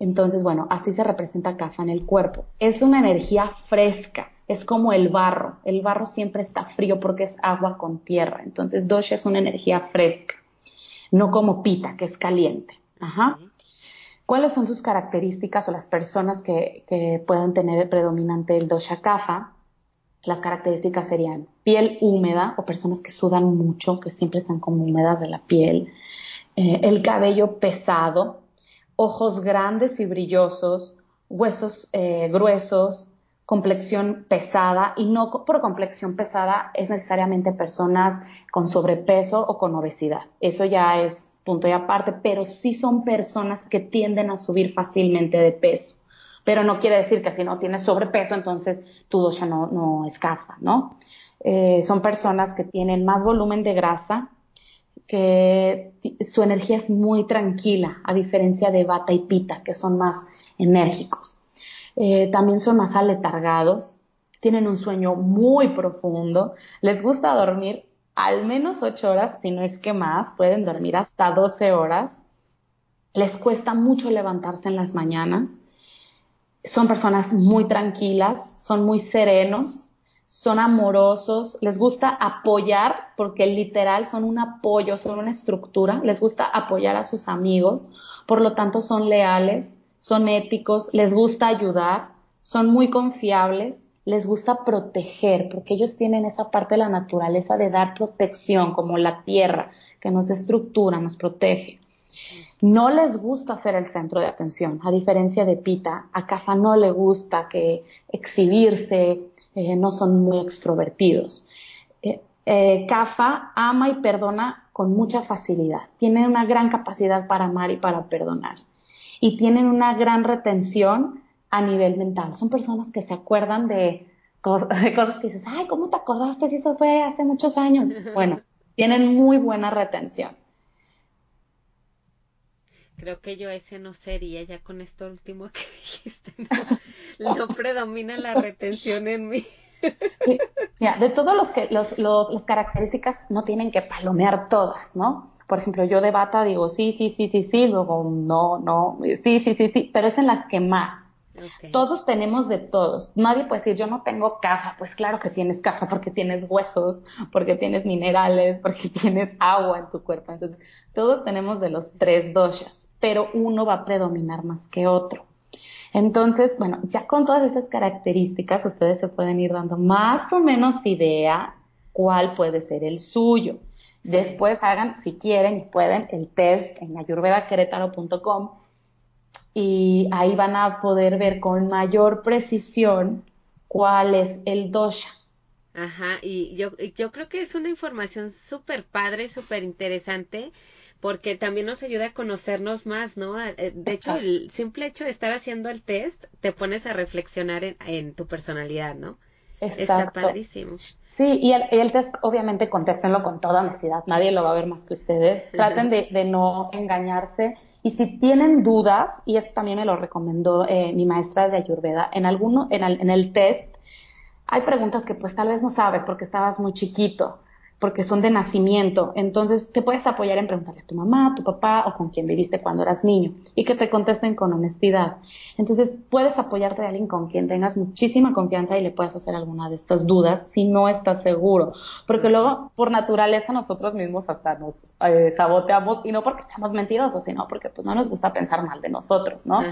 Entonces, bueno, así se representa Kapha en el cuerpo. Es una energía fresca, es como el barro. El barro siempre está frío porque es agua con tierra. Entonces, dosha es una energía fresca, no como pita, que es caliente. Ajá. ¿Cuáles son sus características o las personas que, que pueden tener el predominante del dosha kapha? las características serían piel húmeda o personas que sudan mucho, que siempre están como húmedas de la piel, eh, el cabello pesado, ojos grandes y brillosos, huesos eh, gruesos, complexión pesada y no por complexión pesada es necesariamente personas con sobrepeso o con obesidad. Eso ya es punto y aparte, pero sí son personas que tienden a subir fácilmente de peso. Pero no quiere decir que si no tienes sobrepeso, entonces tu dosha no, no escafa, ¿no? Eh, son personas que tienen más volumen de grasa, que su energía es muy tranquila, a diferencia de bata y pita, que son más enérgicos. Eh, también son más aletargados, tienen un sueño muy profundo, les gusta dormir al menos 8 horas, si no es que más, pueden dormir hasta 12 horas, les cuesta mucho levantarse en las mañanas, son personas muy tranquilas, son muy serenos, son amorosos, les gusta apoyar, porque literal son un apoyo, son una estructura, les gusta apoyar a sus amigos, por lo tanto son leales, son éticos, les gusta ayudar, son muy confiables, les gusta proteger, porque ellos tienen esa parte de la naturaleza de dar protección, como la tierra, que nos estructura, nos protege. No les gusta ser el centro de atención, a diferencia de Pita, a Cafa no le gusta que exhibirse, eh, no son muy extrovertidos. Eh, eh, Cafa ama y perdona con mucha facilidad, tiene una gran capacidad para amar y para perdonar y tienen una gran retención a nivel mental. Son personas que se acuerdan de, de cosas que dices, ay, ¿cómo te acordaste si eso fue hace muchos años? Bueno, tienen muy buena retención. Creo que yo ese no sería, ya con esto último que dijiste, no, predomina la retención en mí. Mira, de todos los que los, los, las características no tienen que palomear todas, ¿no? Por ejemplo, yo de bata digo sí, sí, sí, sí, sí, luego no, no, sí, sí, sí, sí, pero es en las que más. Todos tenemos de todos. Nadie puede decir, yo no tengo caja. Pues claro que tienes caja porque tienes huesos, porque tienes minerales, porque tienes agua en tu cuerpo. Entonces, todos tenemos de los tres doshas, pero uno va a predominar más que otro. Entonces, bueno, ya con todas estas características, ustedes se pueden ir dando más o menos idea cuál puede ser el suyo. Después hagan, si quieren y pueden, el test en ayurvedaquerétaro.com y ahí van a poder ver con mayor precisión cuál es el dosha. Ajá, y yo, yo creo que es una información súper padre, súper interesante porque también nos ayuda a conocernos más, ¿no? Eh, de hecho, el simple hecho de estar haciendo el test te pones a reflexionar en, tu personalidad, ¿no? Está padrísimo. Sí, y el, test, obviamente, contéstenlo con toda honestidad. Nadie lo va a ver más que ustedes. Traten de, de no engañarse. Y si tienen dudas, y esto también me lo recomendó eh, mi maestra de Ayurveda, en, alguno, en, el, en el test hay preguntas que pues tal vez no sabes porque estabas muy chiquito porque son de nacimiento. Entonces te puedes apoyar en preguntarle a tu mamá, a tu papá o con quien viviste cuando eras niño y que te contesten con honestidad. Entonces puedes apoyarte de alguien con quien tengas muchísima confianza y le puedes hacer alguna de estas dudas si no estás seguro. Porque luego, por naturaleza, nosotros mismos hasta nos eh, saboteamos y no porque seamos mentirosos, sino porque pues no nos gusta pensar mal de nosotros, ¿no?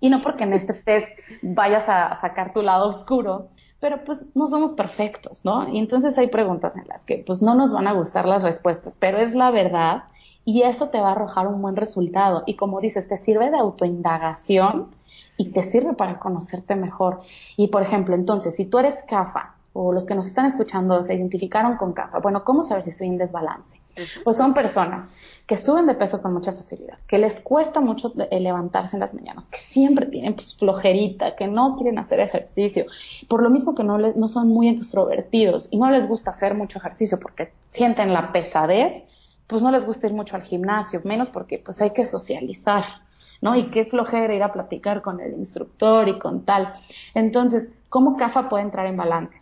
Y no porque en este test vayas a sacar tu lado oscuro, pero pues no somos perfectos, ¿no? Y entonces hay preguntas en las que pues no nos van a gustar las respuestas, pero es la verdad y eso te va a arrojar un buen resultado. Y como dices, te sirve de autoindagación y te sirve para conocerte mejor. Y por ejemplo, entonces, si tú eres CAFA o los que nos están escuchando se identificaron con CAFA, bueno, ¿cómo saber si estoy en desbalance? Pues son personas que suben de peso con mucha facilidad, que les cuesta mucho eh, levantarse en las mañanas, que siempre tienen pues, flojerita, que no quieren hacer ejercicio, por lo mismo que no, les, no son muy extrovertidos y no les gusta hacer mucho ejercicio porque sienten la pesadez, pues no les gusta ir mucho al gimnasio, menos porque pues hay que socializar. ¿no? Y qué flojera ir a platicar con el instructor y con tal. Entonces, ¿cómo CAFA puede entrar en balance?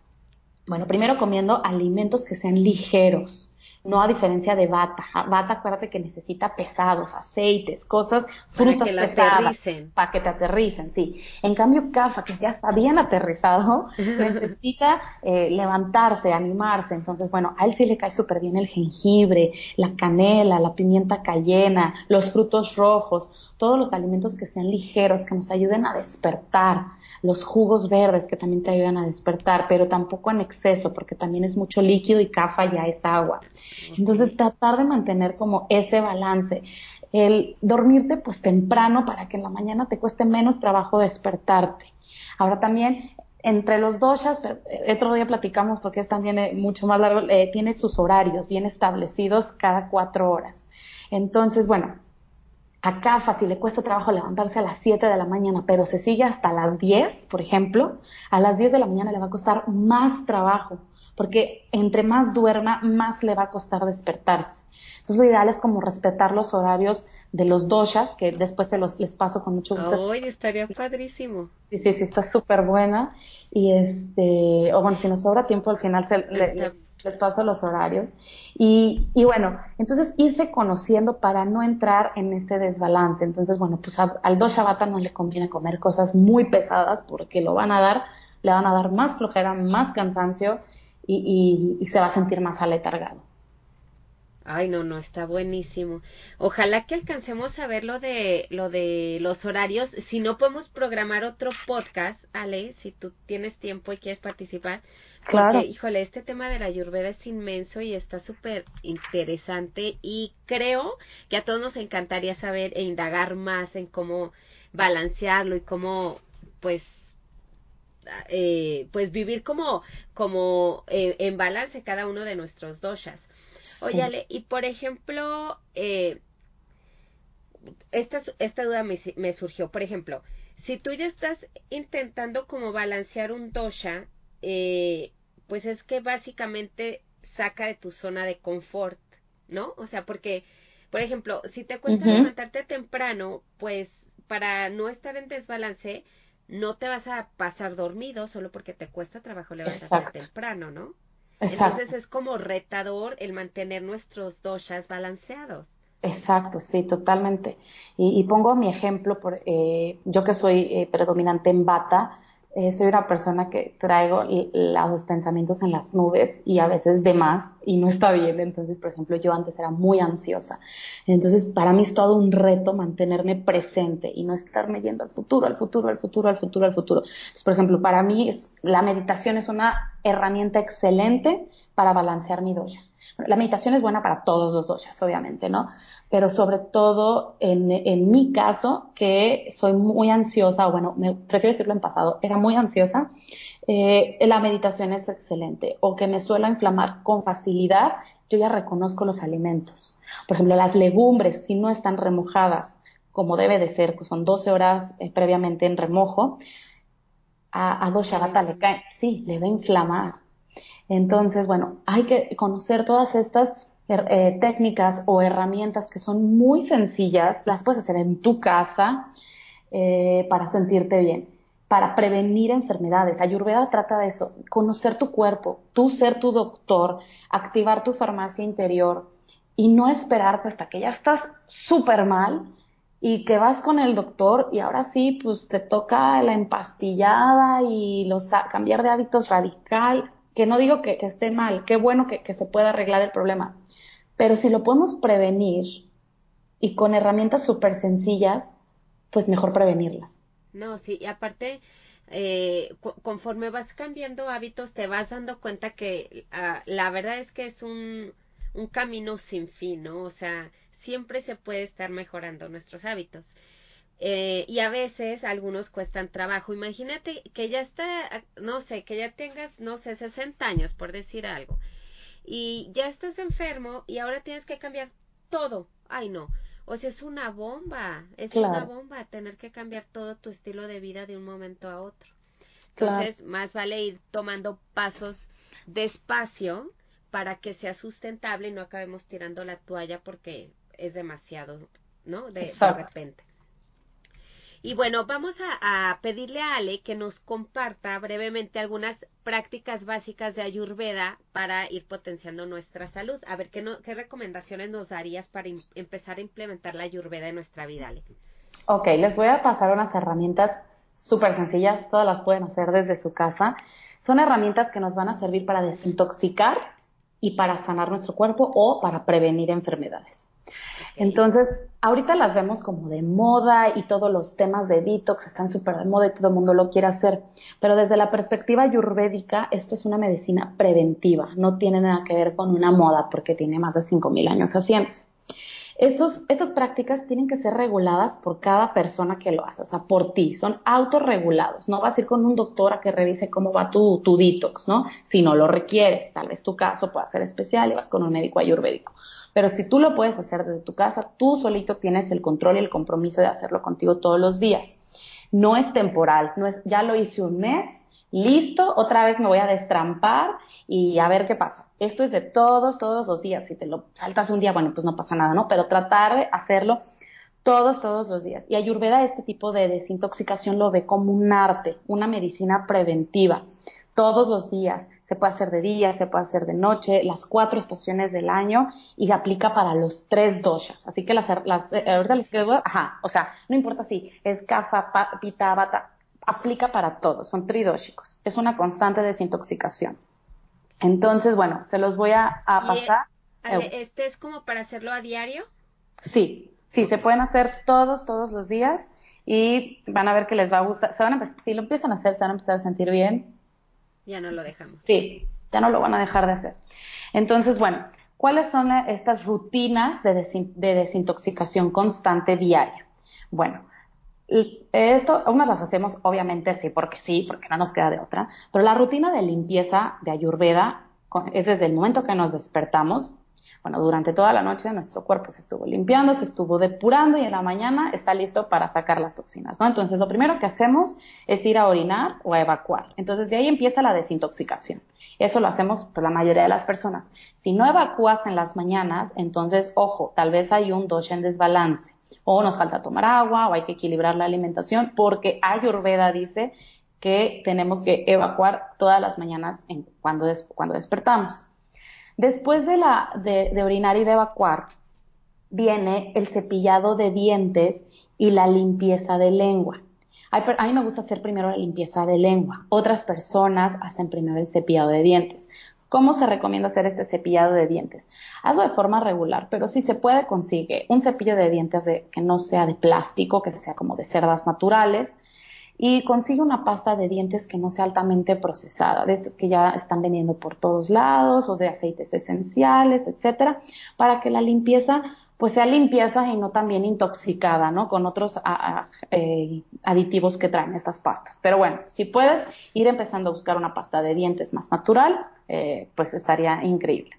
Bueno, primero comiendo alimentos que sean ligeros, no a diferencia de bata. Bata, acuérdate que necesita pesados, aceites, cosas, frutas para que pesadas, para que te aterricen, sí. En cambio, CAFA, que ya está bien aterrizado, necesita eh, levantarse, animarse. Entonces, bueno, a él sí le cae súper bien el jengibre, la canela, la pimienta cayena, los frutos rojos, todos los alimentos que sean ligeros, que nos ayuden a despertar, los jugos verdes que también te ayudan a despertar, pero tampoco en exceso, porque también es mucho líquido y CAFA ya es agua. Entonces, tratar de mantener como ese balance. El dormirte pues temprano para que en la mañana te cueste menos trabajo despertarte. Ahora también entre los doshas, eh, otro día platicamos porque es también eh, mucho más largo, eh, tiene sus horarios bien establecidos cada cuatro horas. Entonces, bueno, a CAFA si le cuesta trabajo levantarse a las 7 de la mañana, pero se sigue hasta las 10, por ejemplo, a las 10 de la mañana le va a costar más trabajo porque entre más duerma, más le va a costar despertarse. Entonces lo ideal es como respetar los horarios de los doshas, que después se los les paso con mucho gusto. Ay, estaría padrísimo. Sí, sí, sí, está súper buena. Y este, o bueno, si nos sobra tiempo, al final se, les paso los horarios. Y, y, bueno, entonces irse conociendo para no entrar en este desbalance. Entonces, bueno, pues al dosha bata no le conviene comer cosas muy pesadas porque lo van a dar, le van a dar más flojera, más cansancio y, se va a sentir más aletargado. Ay, no, no, está buenísimo. Ojalá que alcancemos a ver lo de, lo de los horarios. Si no podemos programar otro podcast, Ale, si tú tienes tiempo y quieres participar. Claro. Porque, híjole, este tema de la ayurveda es inmenso y está súper interesante y creo que a todos nos encantaría saber e indagar más en cómo balancearlo y cómo, pues, eh, pues vivir como, como eh, en balance cada uno de nuestros doshas. Óyale, y por ejemplo, eh, esta, esta duda me, me, surgió. Por ejemplo, si tú ya estás intentando como balancear un dosha, pues es que básicamente saca de tu zona de confort, ¿no? O sea, porque, por ejemplo, si te cuesta levantarte temprano, pues para no estar en desbalance, no te vas a pasar dormido solo porque te cuesta trabajo levantarte temprano, ¿no? Exacto. Entonces es como retador el mantener nuestros doshas balanceados. Exacto, sí, totalmente. Y, pongo mi ejemplo, por, eh, yo que soy eh, predominante en bata, eh, soy una persona que traigo los pensamientos en las nubes y a veces de más y no está bien. Entonces, por ejemplo, yo antes era muy ansiosa. Entonces, para mí es todo un reto mantenerme presente y no estarme yendo al futuro, al futuro, al futuro, al futuro, al futuro. Entonces, por ejemplo, para mí es, la meditación es una herramienta excelente para balancear mi dosha. La meditación es buena para todos los doshas, obviamente, ¿no? Pero sobre todo en, en mi caso, que soy muy ansiosa, o bueno, me, prefiero decirlo en pasado, era muy ansiosa, eh, la meditación es excelente. O que me suelo inflamar con facilidad, yo ya reconozco los alimentos. Por ejemplo, las legumbres, si no están remojadas como debe de ser, que son 12 horas eh, previamente en remojo, a, a le cae, sí, le va a inflamar entonces, bueno, hay que conocer todas estas eh, técnicas o herramientas que son muy sencillas, las puedes hacer en tu casa eh, para sentirte bien, para prevenir enfermedades. Ayurveda trata de eso, conocer tu cuerpo, tú ser tu doctor, activar tu farmacia interior y no esperarte hasta que ya estás súper mal y que vas con el doctor y ahora sí, pues te toca la empastillada y los, cambiar de hábitos radical que no digo que, esté mal, qué bueno que, se pueda arreglar el problema, pero si lo podemos prevenir y con herramientas súper sencillas, pues mejor prevenirlas. No, sí, y aparte, eh, conforme vas cambiando hábitos, te vas dando cuenta que ah, la verdad es que es un, un camino sin fin, ¿no? O sea, siempre se puede estar mejorando nuestros hábitos. Eh, y a veces algunos cuestan trabajo. Imagínate que ya está, no sé, que ya tengas, no sé, 60 años, por decir algo, y ya estás enfermo y ahora tienes que cambiar todo. Ay, no. O sea, es una bomba, es una bomba tener que cambiar todo tu estilo de vida de un momento a otro. Entonces, más vale ir tomando pasos despacio para que sea sustentable y no acabemos tirando la toalla porque es demasiado, ¿no? de repente. Y bueno, vamos a, pedirle a Ale que nos comparta brevemente algunas prácticas básicas de Ayurveda para ir potenciando nuestra salud. A ver, ¿qué, qué recomendaciones nos darías para empezar a implementar la Ayurveda en nuestra vida, Ale? Ok, les voy a pasar unas herramientas súper sencillas, todas las pueden hacer desde su casa. Son herramientas que nos van a servir para desintoxicar y para sanar nuestro cuerpo o para prevenir enfermedades. Entonces, ahorita las vemos como de moda y todos los temas de detox están súper de moda y todo el mundo lo quiere hacer, pero desde la perspectiva ayurvédica, esto es una medicina preventiva, no tiene nada que ver con una moda porque tiene más de 5.000 años haciéndose. Estos, estas prácticas tienen que ser reguladas por cada persona que lo hace, o sea, por ti, son autorregulados. No vas a ir con un doctor a que revise cómo va tu, tu detox, ¿no? Si no lo requieres, tal vez tu caso pueda ser especial y vas con un médico ayurvédico. Pero si tú lo puedes hacer desde tu casa, tú solito tienes el control y el compromiso de hacerlo contigo todos los días. No es temporal, no es, ya lo hice un mes, listo, otra vez me voy a destrampar y a ver qué pasa. Esto es de todos, todos los días. Si te lo saltas un día, bueno, pues no pasa nada, ¿no? Pero tratar de hacerlo todos, todos los días. Y Ayurveda este tipo de desintoxicación lo ve como un arte, una medicina preventiva todos los días. Se puede hacer de día, se puede hacer de noche, las cuatro estaciones del año y se aplica para los tres doshas. Así que las, las eh, ahorita les quedo, ajá, o sea, no importa si es kafa, pita, bata, aplica para todos, son tridóxicos. Es una constante desintoxicación. Entonces, bueno, se los voy a, pasar. ¿Este es como para hacerlo a diario? Sí, sí, se pueden hacer todos, todos los días y van a ver que les va a gustar. Se van a, si lo empiezan a hacer, se van a empezar a sentir bien ya no lo dejamos. Sí, ya no lo van a dejar de hacer. Entonces, bueno, ¿cuáles son estas rutinas de, desintoxicación constante diaria? Bueno, esto, unas las hacemos obviamente sí, porque sí, porque no nos queda de otra, pero la rutina de limpieza de Ayurveda es desde el momento que nos despertamos, bueno, durante toda la noche nuestro cuerpo se estuvo limpiando, se estuvo depurando y en la mañana está listo para sacar las toxinas, ¿no? Entonces, lo primero que hacemos es ir a orinar o a evacuar. Entonces, de ahí empieza la desintoxicación. Eso lo hacemos pues, la mayoría de las personas. Si no evacúas en las mañanas, entonces, ojo, tal vez hay un dosha en desbalance o nos falta tomar agua o hay que equilibrar la alimentación porque Ayurveda dice que tenemos que evacuar todas las mañanas cuando, cuando despertamos. Después de, de, orinar y de evacuar, viene el cepillado de dientes y la limpieza de lengua. A mí me gusta hacer primero la limpieza de lengua. Otras personas hacen primero el cepillado de dientes. ¿Cómo se recomienda hacer este cepillado de dientes? Hazlo de forma regular, pero si se puede, consigue un cepillo de dientes que no sea de plástico, que sea como de cerdas naturales, y consigue una pasta de dientes que no sea altamente procesada, de estas que ya están vendiendo por todos lados o de aceites esenciales, etcétera, para que la limpieza pues sea limpieza y no también intoxicada, ¿no? Con otros eh, aditivos que traen estas pastas. Pero bueno, si puedes ir empezando a buscar una pasta de dientes más natural, eh, pues estaría increíble.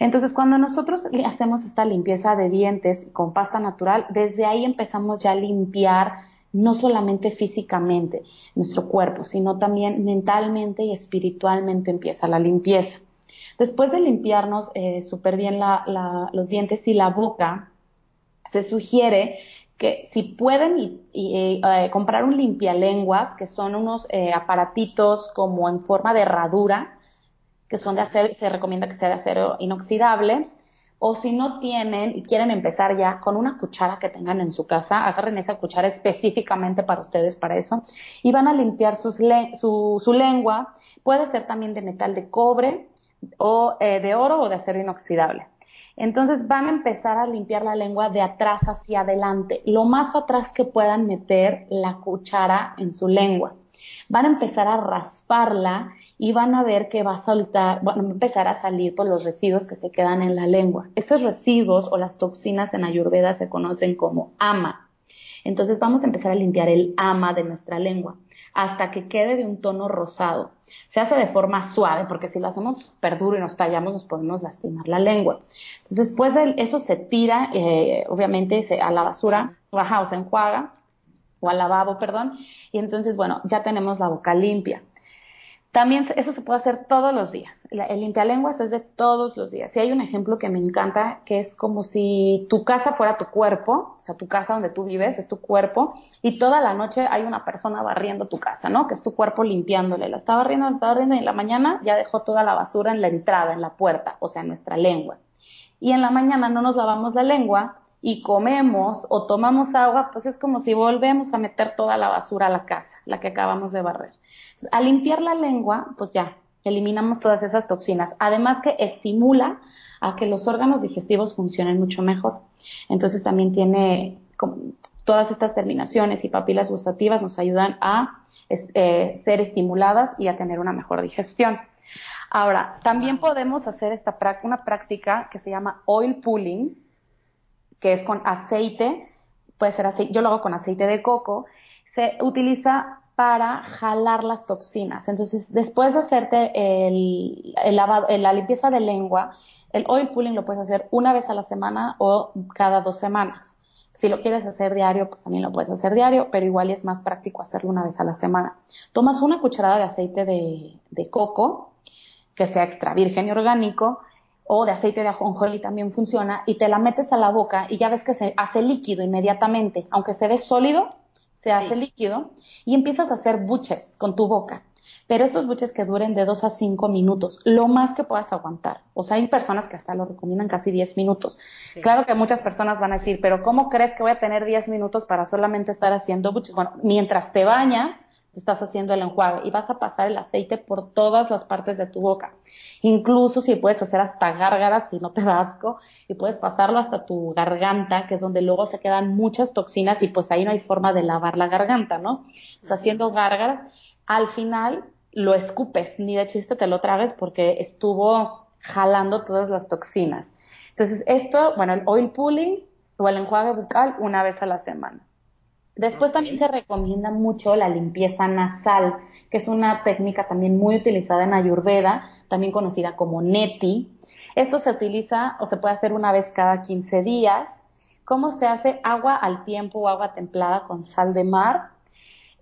Entonces, cuando nosotros hacemos esta limpieza de dientes con pasta natural, desde ahí empezamos ya a limpiar no solamente físicamente nuestro cuerpo, sino también mentalmente y espiritualmente empieza la limpieza. Después de limpiarnos eh, súper bien los dientes y la boca, se sugiere que si pueden eh, comprar un limpialenguas, que son unos eh, aparatitos como en forma de herradura, que son de acero, se recomienda que sea de acero inoxidable, o si no tienen y quieren empezar ya con una cuchara que tengan en su casa, agarren esa cuchara específicamente para ustedes, para eso, y van a limpiar su, su, lengua. Puede ser también de metal de cobre o eh, de oro o de acero inoxidable. Entonces van a empezar a limpiar la lengua de atrás hacia adelante, lo más atrás que puedan meter la cuchara en su lengua. Van a empezar a rasparla y van a ver que va a soltar, bueno, va a empezar a salir por los residuos que se quedan en la lengua. Esos residuos o las toxinas en Ayurveda se conocen como ama. Entonces vamos a empezar a limpiar el ama de nuestra lengua hasta que quede de un tono rosado. Se hace de forma suave porque si lo hacemos súper y nos tallamos nos podemos lastimar la lengua. Entonces después de eso se tira, eh, obviamente a la basura, baja o se enjuaga o al lavabo, perdón, y entonces bueno, ya tenemos la boca limpia. También eso se puede hacer todos los días. El limpialenguas es de todos los días. Y hay un ejemplo que me encanta, que es como si tu casa fuera tu cuerpo, o sea, tu casa donde tú vives es tu cuerpo, y toda la noche hay una persona barriendo tu casa, ¿no? Que es tu cuerpo limpiándole. La está barriendo, la está barriendo, y en la mañana ya dejó toda la basura en la entrada, en la puerta, o sea, en nuestra lengua. Y en la mañana no nos lavamos la lengua y comemos o tomamos agua, pues es como si volvemos a meter toda la basura a la casa, la que acabamos de barrer al limpiar la lengua, pues ya, eliminamos todas esas toxinas. Además que estimula a que los órganos digestivos funcionen mucho mejor. Entonces también tiene todas estas terminaciones y papilas gustativas nos ayudan a eh, ser estimuladas y a tener una mejor digestión. Ahora, también podemos hacer esta una práctica que se llama oil pulling, que es con aceite, puede ser aceite, yo lo hago con aceite de coco, se utiliza para jalar las toxinas. Entonces, después de hacerte el, lavado, la limpieza de lengua, el oil pulling lo puedes hacer una vez a la semana o cada dos semanas. Si lo quieres hacer diario, pues también lo puedes hacer diario, pero igual es más práctico hacerlo una vez a la semana. Tomas una cucharada de aceite de, de coco, que sea extra virgen y orgánico, o de aceite de ajonjolí también funciona, y te la metes a la boca y ya ves que se hace líquido inmediatamente. Aunque se ve sólido, se hace líquido y empiezas a hacer buches con tu boca. Pero estos buches que duren de 2 a 5 minutos, lo más que puedas aguantar. O sea, hay personas que hasta lo recomiendan casi 10 minutos. Claro que muchas personas van a decir, pero ¿cómo crees que voy a tener 10 minutos para solamente estar haciendo buches? Bueno, mientras te bañas, estás haciendo el enjuague y vas a pasar el aceite por todas las partes de tu boca. Incluso si puedes hacer hasta gárgaras si no te da asco y puedes pasarlo hasta tu garganta, que es donde luego se quedan muchas toxinas y pues ahí no hay forma de lavar la garganta, ¿no? O sea, haciendo gárgaras, al final lo escupes, ni de chiste te lo tragues porque estuvo jalando todas las toxinas. Entonces, esto, bueno, el oil pulling o el enjuague bucal una vez a la semana. Después también se recomienda mucho la limpieza nasal, que es una técnica también muy utilizada en Ayurveda, también conocida como neti. Esto se utiliza o se puede hacer una vez cada 15 días. ¿Cómo se hace? Agua al tiempo o agua templada con sal de mar.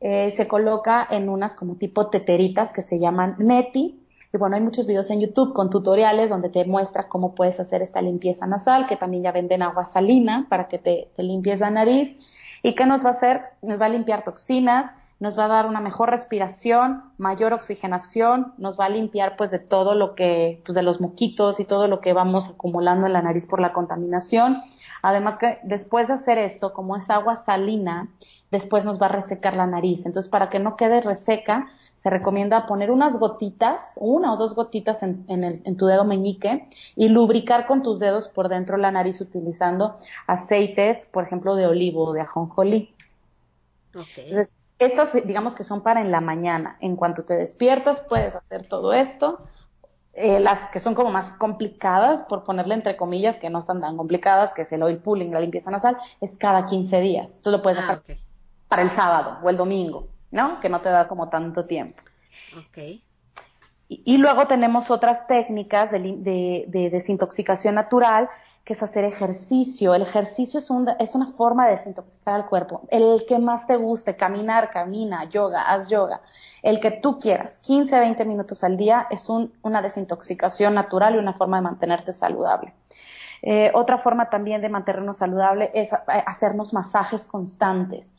Eh, se coloca en unas como tipo teteritas que se llaman neti. Y bueno, hay muchos videos en YouTube con tutoriales donde te muestra cómo puedes hacer esta limpieza nasal, que también ya venden agua salina para que te, te limpies la nariz ¿Y qué nos va a hacer? Nos va a limpiar toxinas, nos va a dar una mejor respiración, mayor oxigenación, nos va a limpiar pues de todo lo que, pues de los moquitos y todo lo que vamos acumulando en la nariz por la contaminación. Además que después de hacer esto, como es agua salina, después nos va a resecar la nariz. Entonces, para que no quede reseca, se recomienda poner unas gotitas, una o dos gotitas en, en, tu dedo meñique y lubricar con tus dedos por dentro la nariz utilizando aceites, por ejemplo, de olivo o de ajonjolí. Entonces, estas digamos que son para en la mañana. En cuanto te despiertas, puedes hacer todo esto. Eh, las que son como más complicadas, por ponerle entre comillas, que no están tan complicadas, que es el oil pulling, la limpieza nasal, es cada 15 días. Tú lo puedes ah, dejar para el sábado o el domingo, ¿no? Que no te da como tanto tiempo. Ok. Y, luego tenemos otras técnicas de, desintoxicación natural, que es hacer ejercicio. El ejercicio es, es una forma de desintoxicar al cuerpo. El que más te guste, caminar, camina, yoga, haz yoga. El que tú quieras, 15 a 20 minutos al día, es una desintoxicación natural y una forma de mantenerte saludable. Eh, otra forma también de mantenernos saludable es eh, hacernos masajes constantes.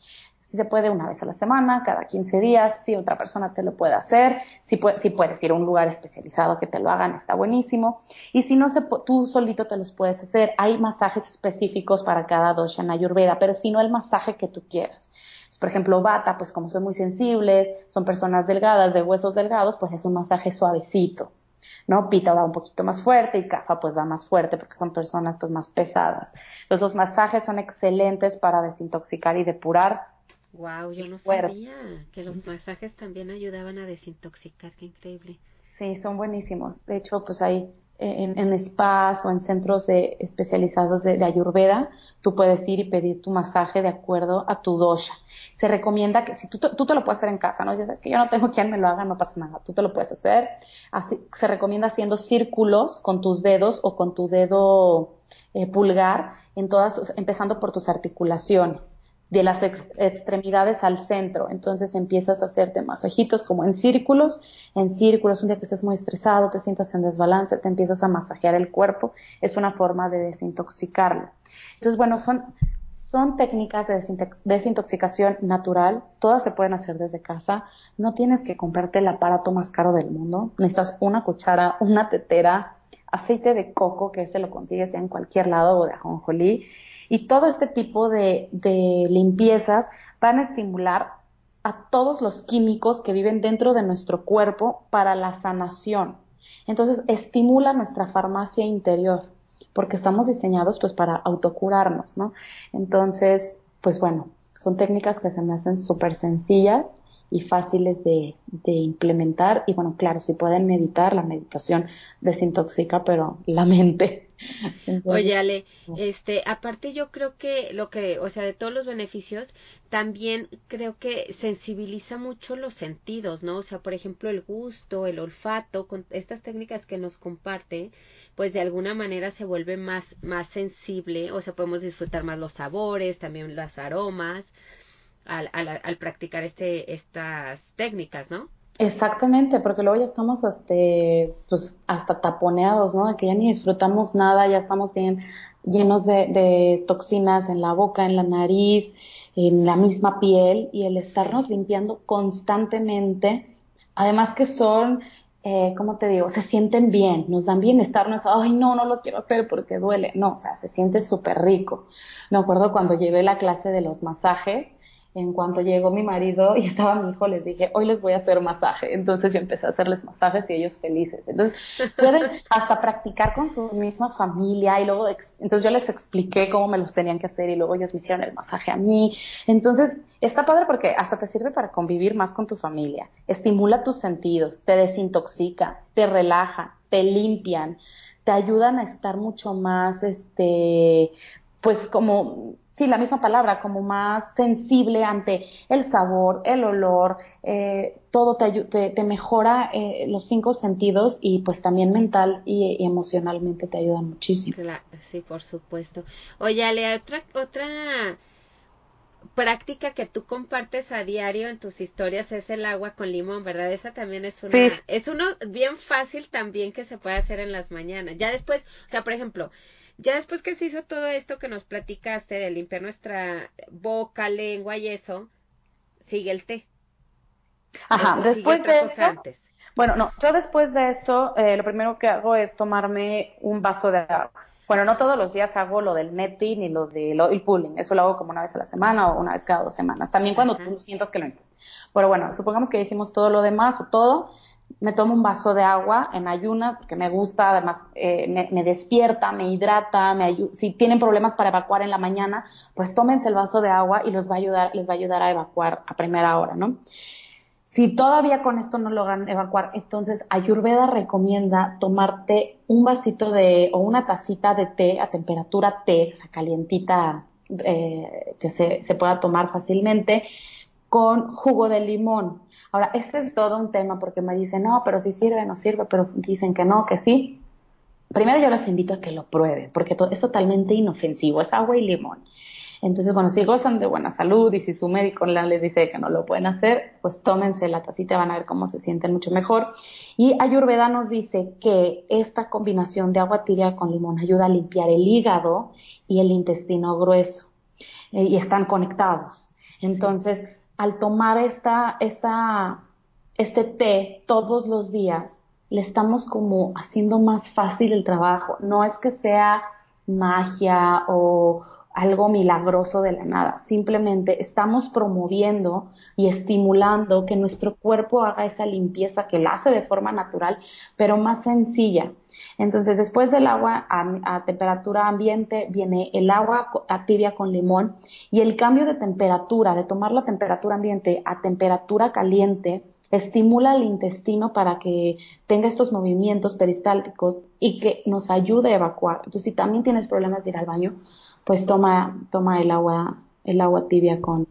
Si se puede una vez a la semana, cada 15 días, si otra persona te lo puede hacer, si, puedes ir a un lugar especializado que te lo hagan, está buenísimo. Y si no, se, tú solito te los puedes hacer. Hay masajes específicos para cada dosha en Ayurveda, pero si no el masaje que tú quieras. Por ejemplo, bata, pues como son muy sensibles, son personas delgadas, de huesos delgados, pues es un masaje suavecito. ¿no? Pita va un poquito más fuerte y Cafa pues va más fuerte porque son personas pues más pesadas. los masajes son excelentes para desintoxicar y depurar Wow, yo no sabía que los masajes también ayudaban a desintoxicar, qué increíble. Sí, son buenísimos. De hecho, pues hay eh, en, spas o en centros de, especializados de, Ayurveda, tú puedes ir y pedir tu masaje de acuerdo a tu dosha. Se recomienda que si tú, tú te lo puedes hacer en casa, ¿no? Si es que yo no tengo quien me lo haga, no pasa nada, tú te lo puedes hacer. Así, se recomienda haciendo círculos con tus dedos o con tu dedo eh, pulgar, en todas, empezando por tus articulaciones de las extremidades al centro. Entonces empiezas a hacerte masajitos como en círculos, en círculos, un día que estés muy estresado, te sientas en desbalance, te empiezas a masajear el cuerpo, es una forma de desintoxicarlo. Entonces, bueno, son, son técnicas de desintoxicación natural, todas se pueden hacer desde casa, no tienes que comprarte el aparato más caro del mundo, necesitas una cuchara, una tetera, aceite de coco, que se lo consigues en cualquier lado, o de ajonjolí, y todo este tipo de, limpiezas van a estimular a todos los químicos que viven dentro de nuestro cuerpo para la sanación. Entonces, estimula nuestra farmacia interior, porque estamos diseñados pues para autocurarnos, ¿no? Entonces, pues bueno, son técnicas que se me hacen súper sencillas y fáciles de, de, implementar. Y bueno, claro, si pueden meditar, la meditación desintoxica, pero la mente Oye, Ale, este, aparte yo creo que lo que, o sea, de todos los beneficios, también creo que sensibiliza mucho los sentidos, ¿no? O sea, por ejemplo, el gusto, el olfato, con estas técnicas que nos comparte, pues de alguna manera se vuelve más, más sensible, o sea, podemos disfrutar más los sabores, también los aromas, al, al, al practicar este, estas técnicas, ¿no? Exactamente, porque luego ya estamos hasta, pues, hasta taponeados, ¿no? De que ya ni disfrutamos nada, ya estamos bien llenos de, de toxinas en la boca, en la nariz, en la misma piel, y el estarnos limpiando constantemente, además que son, eh, ¿cómo te digo? Se sienten bien, nos dan bienestar, no es, ay, no, no lo quiero hacer porque duele, no, o sea, se siente súper rico. Me acuerdo cuando llevé la clase de los masajes, en cuanto llegó mi marido y estaba mi hijo, les dije, hoy les voy a hacer masaje. Entonces yo empecé a hacerles masajes y ellos felices. Entonces pueden hasta practicar con su misma familia y luego, entonces yo les expliqué cómo me los tenían que hacer y luego ellos me hicieron el masaje a mí. Entonces está padre porque hasta te sirve para convivir más con tu familia, estimula tus sentidos, te desintoxica, te relaja, te limpian, te ayudan a estar mucho más, este, pues como sí, la misma palabra, como más sensible ante el sabor, el olor, eh, todo te, te, mejora eh, los cinco sentidos y pues también mental y, emocionalmente te ayuda muchísimo. Claro, sí, por supuesto. Oye, Ale, otra, otra práctica que tú compartes a diario en tus historias es el agua con limón, ¿verdad? Esa también es una, es uno bien fácil también que se puede hacer en las mañanas. Ya después, o sea, por ejemplo, ya después que se hizo todo esto que nos platicaste de limpiar nuestra boca, lengua y eso, sigue el té. Ajá, después de eso, antes. bueno, no, yo después de eso, eh, lo primero que hago es tomarme un vaso de agua. Bueno, no todos los días hago lo del netting ni lo del oil pulling, eso lo hago como una vez a la semana o una vez cada dos semanas, también cuando tú sientas que lo necesitas. Pero bueno, supongamos que hicimos todo lo demás o todo, me tomo un vaso de agua en ayuna porque me gusta, además eh, me, despierta, me hidrata, me si tienen problemas para evacuar en la mañana, pues tómense el vaso de agua y los va a ayudar, les va a ayudar a evacuar a primera hora, ¿no? Si todavía con esto no logran evacuar, entonces Ayurveda recomienda tomarte un vasito de o una tacita de té a temperatura té, o calientita, eh, que se, se pueda tomar fácilmente, con jugo de limón Ahora, este es todo un tema porque me dicen, no, pero si sirve, no sirve, pero dicen que no, que sí. Primero yo les invito a que lo prueben, porque es totalmente inofensivo, es agua y limón. Entonces, bueno, si gozan de buena salud y si su médico les dice que no lo pueden hacer, pues tómense la tacita, van a ver cómo se sienten mucho mejor. Y Ayurveda nos dice que esta combinación de agua tibia con limón ayuda a limpiar el hígado y el intestino grueso eh, y están conectados. Entonces, al tomar esta, esta, este té todos los días, le estamos como haciendo más fácil el trabajo. No es que sea magia o algo milagroso de la nada. Simplemente estamos promoviendo y estimulando que nuestro cuerpo haga esa limpieza que la hace de forma natural, pero más sencilla. Entonces, después del agua a, temperatura ambiente viene el agua a tibia con limón y el cambio de temperatura, de tomar la temperatura ambiente a temperatura caliente, estimula el intestino para que tenga estos movimientos peristálticos y que nos ayude a evacuar. Entonces, si también tienes problemas de ir al baño, pues toma, toma el agua, el agua tibia con,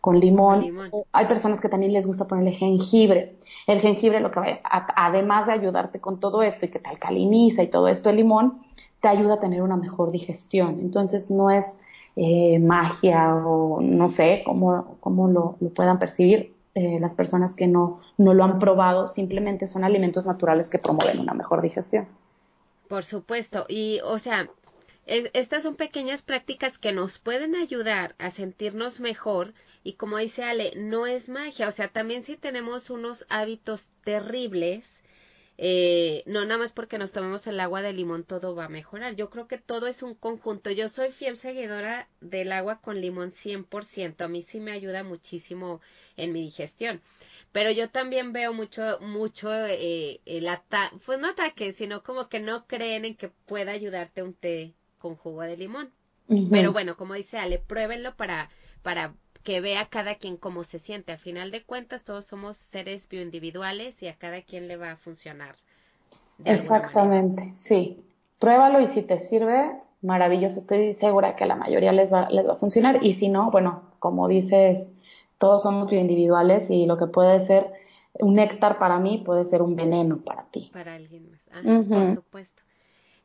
con limón. Hay personas que también les gusta ponerle jengibre. El jengibre, lo que además de ayudarte con todo esto y que te alcaliniza y todo esto, el limón te ayuda a tener una mejor digestión. Entonces no es eh, magia o no sé cómo, cómo lo, puedan percibir eh, las personas que no, no lo han probado, simplemente son alimentos naturales que promueven una mejor digestión. Por supuesto, y o sea, estas son pequeñas prácticas que nos pueden ayudar a sentirnos mejor y como dice Ale, no es magia, o sea, también si tenemos unos hábitos terribles, eh, no nada más porque nos tomemos el agua de limón todo va a mejorar. Yo creo que todo es un conjunto. Yo soy fiel seguidora del agua con limón 100%. A mí sí me ayuda muchísimo en mi digestión. Pero yo también veo mucho, mucho eh, el ataque, pues no ataque, sino como que no creen en que pueda ayudarte un té con jugo de limón. Pero bueno, como dice Ale, pruébenlo para, para que vea cada quien cómo se siente. A final de cuentas, todos somos seres bioindividuales y a cada quien le va a funcionar. Exactamente, sí. Pruébalo y si te sirve, maravilloso. Estoy segura que a la mayoría les va, les va a funcionar. Y si no, bueno, como dices, todos somos bioindividuales y lo que puede ser un néctar para mí puede ser un veneno para ti. Para alguien más. Ah, Por supuesto.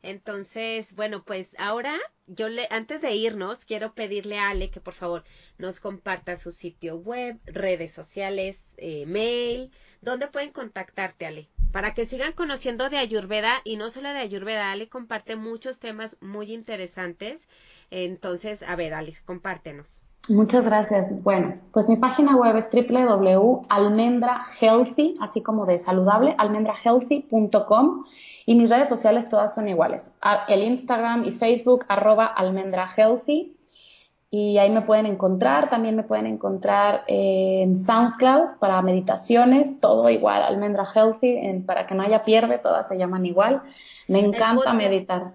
Entonces, bueno, pues ahora yo le, antes de irnos, quiero pedirle a Ale que por favor nos comparta su sitio web, redes sociales, eh, mail, ¿dónde pueden contactarte, Ale? Para que sigan conociendo de Ayurveda y no solo de Ayurveda, Ale comparte muchos temas muy interesantes. Entonces, a ver, Ale, compártenos. Muchas gracias. Bueno, pues mi página web es www.almendrahealthy, así como de saludable, almendrahealthy.com y mis redes sociales todas son iguales. El Instagram y Facebook, arroba almendrahealthy. Y ahí me pueden encontrar. También me pueden encontrar en SoundCloud para meditaciones, todo igual, almendra healthy, para que no haya pierde, todas se llaman igual. Me encanta meditar.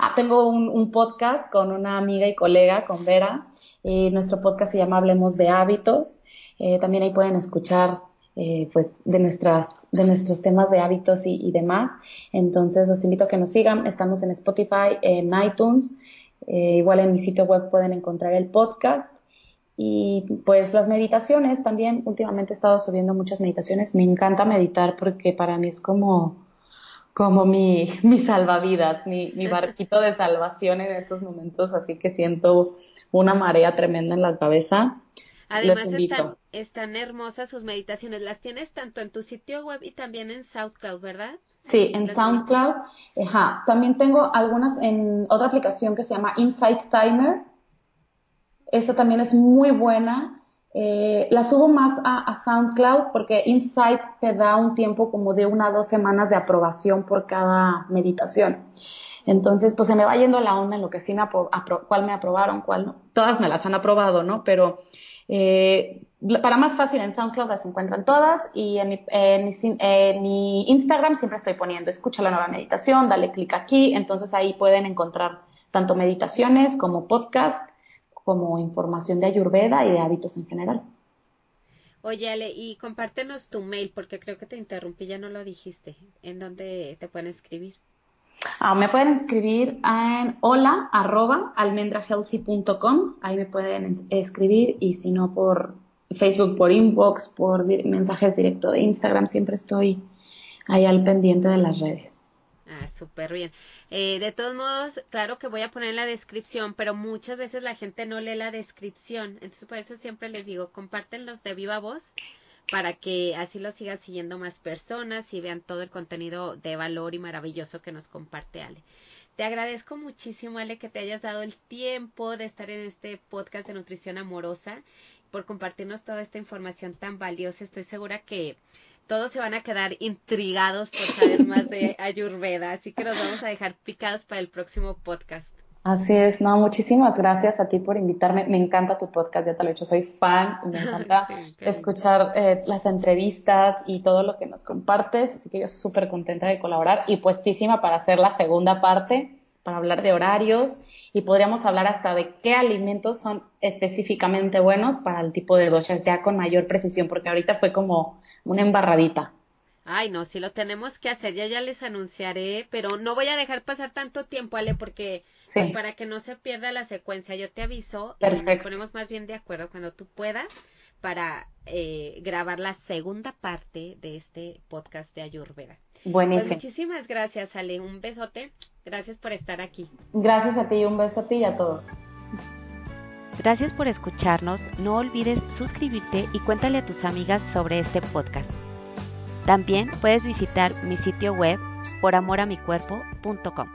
Ah, tengo un, podcast con una amiga y colega, con Vera. Y nuestro podcast se llama Hablemos de Hábitos. Eh, también ahí pueden escuchar eh, pues de nuestras de nuestros temas de hábitos y, demás. Entonces los invito a que nos sigan. Estamos en Spotify en iTunes. Eh, igual en mi sitio web pueden encontrar el podcast. Y pues las meditaciones también. Últimamente he estado subiendo muchas meditaciones. Me encanta meditar porque para mí es como como mi, mi salvavidas, mi, mi barquito de salvación en estos momentos, así que siento una marea tremenda en la cabeza Además están, están, hermosas sus meditaciones. Las tienes tanto en tu sitio web y también en SoundCloud, ¿verdad? Sí, en SoundCloud. Ajá. También tengo algunas en otra aplicación que se llama Insight Timer. Esa también es muy buena. Eh, la subo más a, a, SoundCloud porque Insight te da un tiempo como de una o dos semanas de aprobación por cada meditación. Entonces, pues se me va yendo la onda en lo que sí me, cuál me aprobaron, cuál no. Todas me las han aprobado, ¿no? Pero eh, para más fácil en SoundCloud las encuentran todas y en mi, Instagram siempre estoy poniendo escucha la nueva meditación, dale clic aquí, entonces ahí pueden encontrar tanto meditaciones como podcast, como información de Ayurveda y de hábitos en general. Oye, Ale, y compártenos tu mail, porque creo que te interrumpí, ya no lo dijiste. ¿En dónde te pueden escribir? Ah, me pueden escribir en hola arroba almendrahealthy.com. Ahí me pueden escribir y si no por Facebook, por inbox, por mensajes directos de Instagram, siempre estoy ahí al pendiente de las redes. Ah, súper bien. Eh, de todos modos, claro que voy a poner en la descripción, pero muchas veces la gente no lee la descripción. Entonces, por eso siempre les digo, compártenlos de viva voz para que así lo sigan siguiendo más personas y vean todo el contenido de valor y maravilloso que nos comparte Ale. Te agradezco muchísimo, Ale, que te hayas dado el tiempo de estar en este podcast de nutrición amorosa, por compartirnos toda esta información tan valiosa. Estoy segura que todos se van a quedar intrigados por saber más de Ayurveda, así que nos vamos a dejar picados para el próximo podcast. Así es, no, muchísimas gracias a ti por invitarme. Me encanta tu podcast, ya te lo he dicho, soy fan, me encanta escuchar eh, las entrevistas y todo lo que nos compartes, así que yo súper contenta de colaborar y puestísima para hacer la segunda parte, para hablar de horarios y podríamos hablar hasta de qué alimentos son específicamente buenos para el tipo de doshas ya con mayor precisión, porque ahorita fue como una embarradita. Ay, no, si lo tenemos que hacer, ya ya les anunciaré, pero no voy a dejar pasar tanto tiempo, Ale, porque pues, para que no se pierda la secuencia, yo te aviso y nos ponemos más bien de acuerdo cuando tú puedas para eh, grabar la segunda parte de este podcast de Ayurveda. Pues, Buenísimo. muchísimas gracias, Ale. Un besote. Gracias por estar aquí. Gracias a ti, un beso a ti y a todos. Gracias por escucharnos, no olvides suscribirte y cuéntale a tus amigas sobre este podcast. También puedes visitar mi sitio web poramoramicuerpo.com.